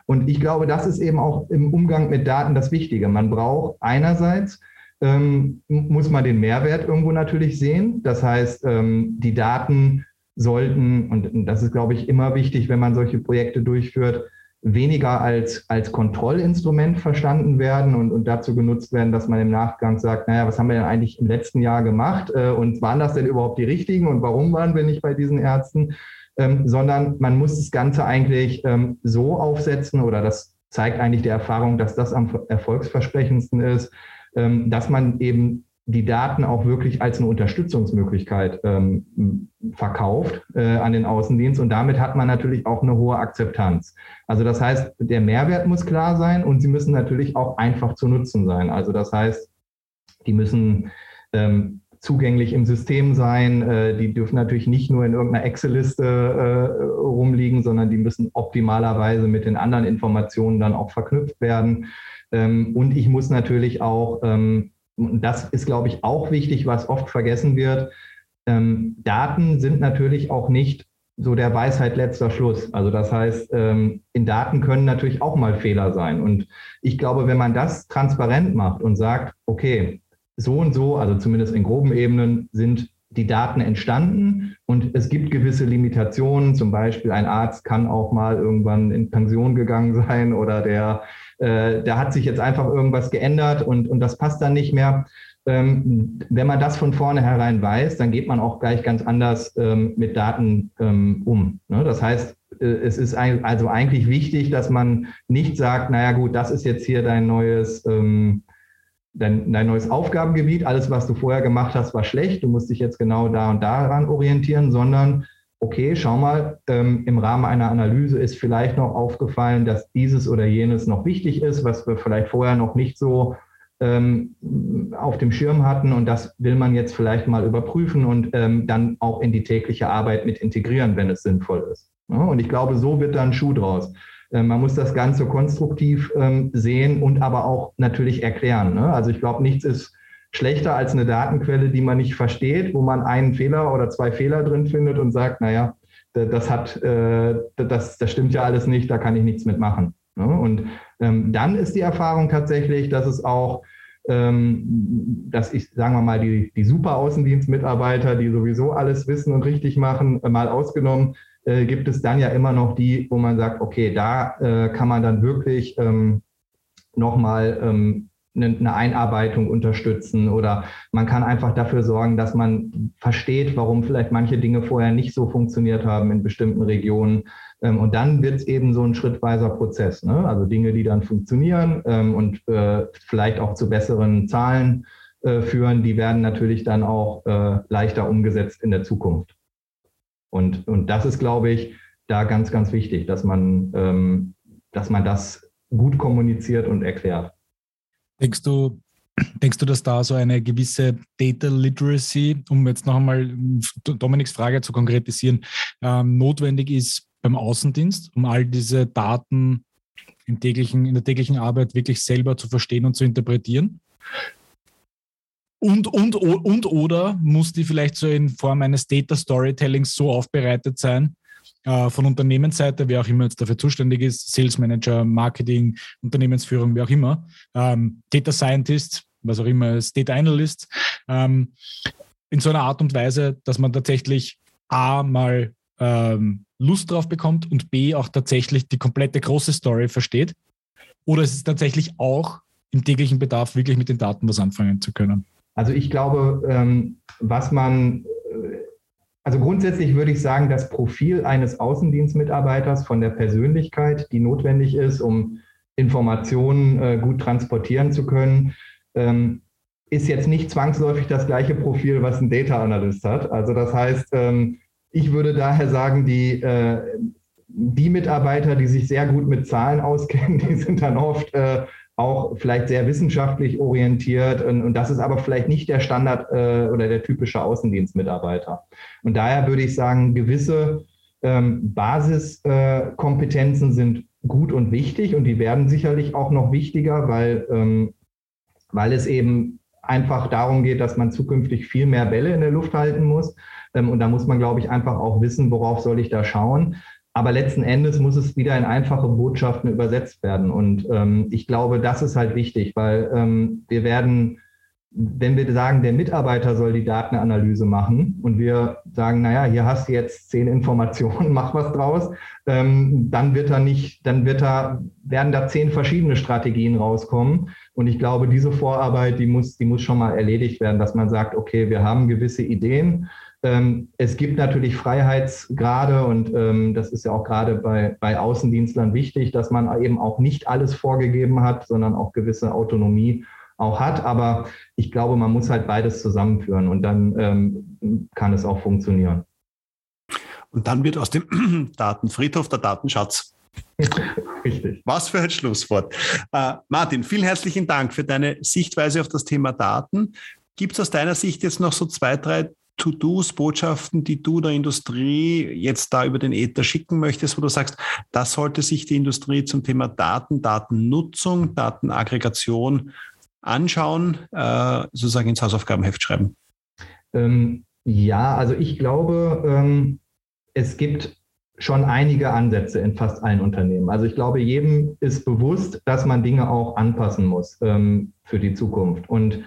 Und ich glaube, das ist eben auch im Umgang mit Daten das Wichtige. Man braucht einerseits, ähm, muss man den Mehrwert irgendwo natürlich sehen. Das heißt, ähm, die Daten sollten, und das ist, glaube ich, immer wichtig, wenn man solche Projekte durchführt, weniger als, als Kontrollinstrument verstanden werden und, und dazu genutzt werden, dass man im Nachgang sagt, naja, was haben wir denn eigentlich im letzten Jahr gemacht? Äh, und waren das denn überhaupt die richtigen und warum waren wir nicht bei diesen Ärzten, ähm, sondern man muss das Ganze eigentlich ähm, so aufsetzen oder das zeigt eigentlich die Erfahrung, dass das am erfolgsversprechendsten ist, ähm, dass man eben die Daten auch wirklich als eine Unterstützungsmöglichkeit ähm, verkauft äh, an den Außendienst und damit hat man natürlich auch eine hohe Akzeptanz. Also das heißt, der Mehrwert muss klar sein und sie müssen natürlich auch einfach zu nutzen sein. Also das heißt, die müssen ähm, zugänglich im System sein. Äh, die dürfen natürlich nicht nur in irgendeiner Excel-Liste äh, rumliegen, sondern die müssen optimalerweise mit den anderen Informationen dann auch verknüpft werden. Ähm, und ich muss natürlich auch ähm, das ist, glaube ich, auch wichtig, was oft vergessen wird. Ähm, Daten sind natürlich auch nicht so der Weisheit letzter Schluss. Also das heißt, ähm, in Daten können natürlich auch mal Fehler sein. Und ich glaube, wenn man das transparent macht und sagt, okay, so und so, also zumindest in groben Ebenen, sind die Daten entstanden und es gibt gewisse Limitationen. Zum Beispiel ein Arzt kann auch mal irgendwann in Pension gegangen sein oder der äh, da hat sich jetzt einfach irgendwas geändert und, und das passt dann nicht mehr. Ähm, wenn man das von vornherein weiß, dann geht man auch gleich ganz anders ähm, mit Daten ähm, um. Ne? Das heißt, äh, es ist ein, also eigentlich wichtig, dass man nicht sagt, naja gut, das ist jetzt hier dein neues, ähm, dein, dein neues Aufgabengebiet, alles, was du vorher gemacht hast, war schlecht, du musst dich jetzt genau da und daran orientieren, sondern okay, schau mal, ähm, im Rahmen einer Analyse ist vielleicht noch aufgefallen, dass dieses oder jenes noch wichtig ist, was wir vielleicht vorher noch nicht so ähm, auf dem Schirm hatten. Und das will man jetzt vielleicht mal überprüfen und ähm, dann auch in die tägliche Arbeit mit integrieren, wenn es sinnvoll ist. Ja, und ich glaube, so wird da ein Schuh draus. Ähm, man muss das Ganze konstruktiv ähm, sehen und aber auch natürlich erklären. Ne? Also ich glaube, nichts ist schlechter als eine Datenquelle, die man nicht versteht, wo man einen Fehler oder zwei Fehler drin findet und sagt, naja, das hat, äh, das, das stimmt ja alles nicht, da kann ich nichts mitmachen. Ne? Und ähm, dann ist die Erfahrung tatsächlich, dass es auch, ähm, dass ich, sagen wir mal, die, die super Außendienstmitarbeiter, die sowieso alles wissen und richtig machen, äh, mal ausgenommen, äh, gibt es dann ja immer noch die, wo man sagt, okay, da kann man dann wirklich ähm, nochmal eine Einarbeitung unterstützen oder man kann einfach dafür sorgen, dass man versteht, warum vielleicht manche Dinge vorher nicht so funktioniert haben in bestimmten Regionen. Ähm, und dann wird es eben so ein schrittweiser Prozess. Ne? Also Dinge, die dann funktionieren ähm, und äh, vielleicht auch zu besseren Zahlen äh, führen, die werden natürlich dann auch äh, leichter umgesetzt in der Zukunft. Und, und das ist, glaube ich, da ganz, ganz wichtig, dass man, ähm, dass man das gut kommuniziert und erklärt. Denkst du, Denkst du, dass da so eine gewisse Data Literacy, um jetzt noch einmal Dominiks Frage zu konkretisieren, ähm, notwendig ist beim Außendienst, um all diese Daten im täglichen, in der täglichen Arbeit wirklich selber zu verstehen und zu interpretieren? Und, und, und oder muss die vielleicht so in Form eines Data Storytellings so aufbereitet sein, äh, von Unternehmensseite, wer auch immer jetzt dafür zuständig ist, Sales Manager, Marketing, Unternehmensführung, wer auch immer, ähm, Data Scientist, was auch immer als Data Analyst, ähm, in so einer Art und Weise, dass man tatsächlich A mal ähm, Lust drauf bekommt und B auch tatsächlich die komplette große Story versteht? Oder ist es tatsächlich auch im täglichen Bedarf wirklich mit den Daten was anfangen zu können? Also ich glaube, ähm, was man, also grundsätzlich würde ich sagen, das Profil eines Außendienstmitarbeiters von der Persönlichkeit, die notwendig ist, um Informationen äh, gut transportieren zu können, ähm, ist jetzt nicht zwangsläufig das gleiche Profil, was ein Data Analyst hat. Also das heißt, ähm, ich würde daher sagen, die, äh, die Mitarbeiter, die sich sehr gut mit Zahlen auskennen, die sind dann oft äh, auch vielleicht sehr wissenschaftlich orientiert. Und, und, das ist aber vielleicht nicht der Standard äh, oder der typische Außendienstmitarbeiter. Und daher würde ich sagen, gewisse ähm, Basiskompetenzen sind gut und wichtig und die werden sicherlich auch noch wichtiger, weil ähm, weil es eben einfach darum geht, dass man zukünftig viel mehr Bälle in der Luft halten muss. Ähm, und da muss man, glaube ich, einfach auch wissen, worauf soll ich da schauen. Aber letzten Endes muss es wieder in einfache Botschaften übersetzt werden. Und ähm, ich glaube, das ist halt wichtig, weil ähm, wir werden wenn wir sagen, der Mitarbeiter soll die Datenanalyse machen und wir sagen, naja, hier hast du jetzt zehn Informationen, mach was draus, ähm, dann wird da nicht, dann wird da, werden da zehn verschiedene Strategien rauskommen. Und ich glaube, diese Vorarbeit, die muss, die muss schon mal erledigt werden, dass man sagt, okay, wir haben gewisse Ideen. Ähm, es gibt natürlich Freiheitsgrade und ähm, das ist ja auch gerade bei, bei Außendienstlern wichtig, dass man eben auch nicht alles vorgegeben hat, sondern auch gewisse Autonomie auch hat. Aber ich glaube, man muss halt beides zusammenführen und dann ähm, kann es auch funktionieren. Und dann wird aus dem Datenfriedhof der Datenschatz. Richtig. Was für ein Schlusswort. Uh, Martin, vielen herzlichen Dank für deine Sichtweise auf das Thema Daten. Gibt es aus deiner Sicht jetzt noch so zwei, drei To-Dos, Botschaften, die du der Industrie jetzt da über den Ether schicken möchtest, wo du sagst, das sollte sich die Industrie zum Thema Daten, Datennutzung, Datenaggregation anschauen, äh, sozusagen ins Hausaufgabenheft schreiben? Ähm, ja, also ich glaube, ähm, es gibt schon einige Ansätze in fast allen Unternehmen. Also ich glaube, jedem ist bewusst, dass man Dinge auch anpassen muss ähm, für die Zukunft. Und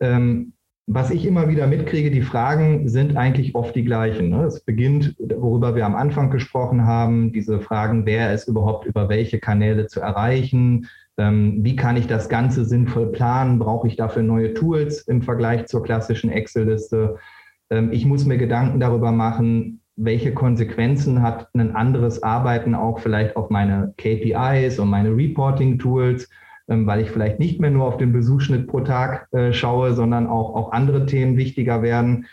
ähm, was ich immer wieder mitkriege, die Fragen sind eigentlich oft die gleichen. Ne? Es beginnt, worüber wir am Anfang gesprochen haben, diese Fragen, wer ist überhaupt über welche Kanäle zu erreichen, ähm, wie kann ich das Ganze sinnvoll planen? Brauche ich dafür neue Tools im Vergleich zur klassischen Excel-Liste? Ähm, ich muss mir Gedanken darüber machen, welche Konsequenzen hat ein anderes Arbeiten auch vielleicht auf meine KPIs und meine Reporting-Tools, weil ich vielleicht nicht mehr nur auf den Besuchsschnitt pro Tag äh, schaue, sondern auch, auch andere Themen wichtiger werden.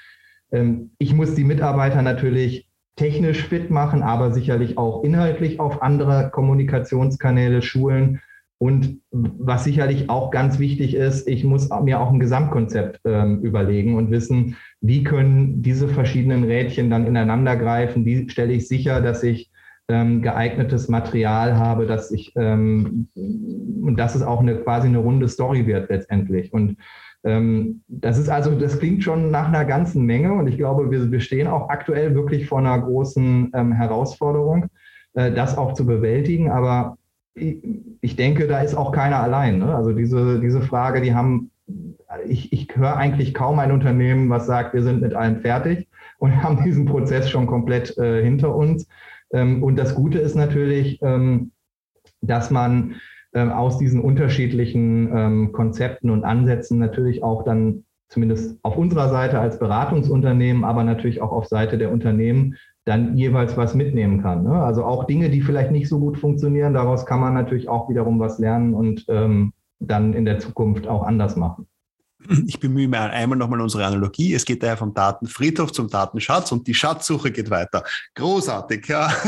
ich muss die Mitarbeiter natürlich technisch fit machen, aber sicherlich auch inhaltlich auf andere Kommunikationskanäle schulen und was sicherlich auch ganz wichtig ist, ich muss mir auch ein Gesamtkonzept ähm, überlegen und wissen, wie können diese verschiedenen Rädchen dann ineinander greifen, wie stelle ich sicher, dass ich ähm, geeignetes Material habe, dass ich ähm, und dass es auch eine quasi eine runde Story wird letztendlich. Und ähm, das ist also, das klingt schon nach einer ganzen Menge und ich glaube, wir, wir stehen auch aktuell wirklich vor einer großen ähm, Herausforderung, äh, das auch zu bewältigen. Aber ich denke, da ist auch keiner allein. Ne? Also diese, diese Frage, die haben, ich, ich höre eigentlich kaum ein Unternehmen, was sagt, wir sind mit allem fertig und haben diesen Prozess schon komplett äh, hinter uns. Ähm, und das Gute ist natürlich, ähm, dass man ähm, aus diesen unterschiedlichen Konzepten und Ansätzen natürlich auch dann zumindest auf unserer Seite als Beratungsunternehmen, aber natürlich auch auf Seite der Unternehmen dann jeweils was mitnehmen kann. Ne? Also auch Dinge, die vielleicht nicht so gut funktionieren, daraus kann man natürlich auch wiederum was lernen und dann in der Zukunft auch anders machen. Ich bemühe mir einmal nochmal unsere Analogie. Es geht daher vom Datenfriedhof zum Datenschatz und die Schatzsuche geht weiter. Großartig, ja.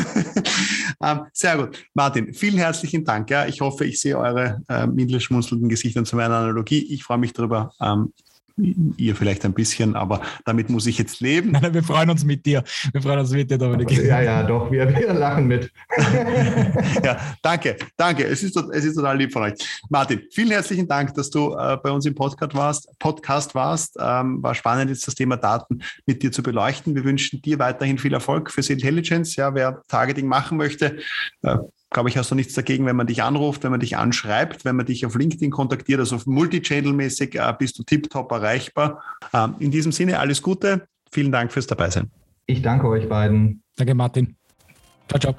Ähm, sehr gut. Martin, vielen herzlichen Dank. Ja. Ich hoffe, ich sehe eure äh, mittelschmunzelnden Gesichter zu meiner Analogie. Ich freue mich darüber. Ähm, ihr vielleicht ein bisschen, aber damit muss ich jetzt leben. Nein, nein, wir freuen uns mit dir. Wir freuen uns mit dir, Dominik. Ja, ja, doch, wir, wir lachen mit. ja, danke, danke. Es ist, es ist total lieb von euch. Martin, vielen herzlichen Dank, dass du äh, bei uns im Podcast warst. Podcast warst. Ähm, war spannend, jetzt das Thema Daten mit dir zu beleuchten. Wir wünschen dir weiterhin viel Erfolg für Intelligence. Ja, wer Targeting machen möchte, äh, glaube ich, hast du nichts dagegen, wenn man dich anruft, wenn man dich anschreibt, wenn man dich auf LinkedIn kontaktiert, also Multichannel-mäßig äh, bist du tiptop erreichbar. Ähm, in diesem Sinne alles Gute. Vielen Dank fürs Dabeisein. Ich danke euch beiden. Danke, Martin. Ciao, ciao.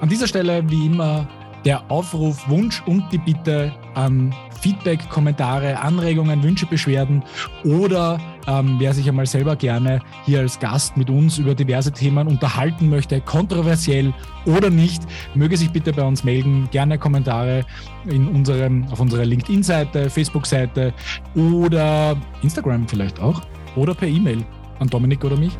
An dieser Stelle, wie immer, der Aufruf, Wunsch und die Bitte an Feedback, Kommentare, Anregungen, Wünsche, Beschwerden oder ähm, wer sich einmal selber gerne hier als Gast mit uns über diverse Themen unterhalten möchte, kontroversiell oder nicht, möge sich bitte bei uns melden. Gerne Kommentare in unserem, auf unserer LinkedIn-Seite, Facebook-Seite oder Instagram vielleicht auch oder per E-Mail an Dominik oder mich.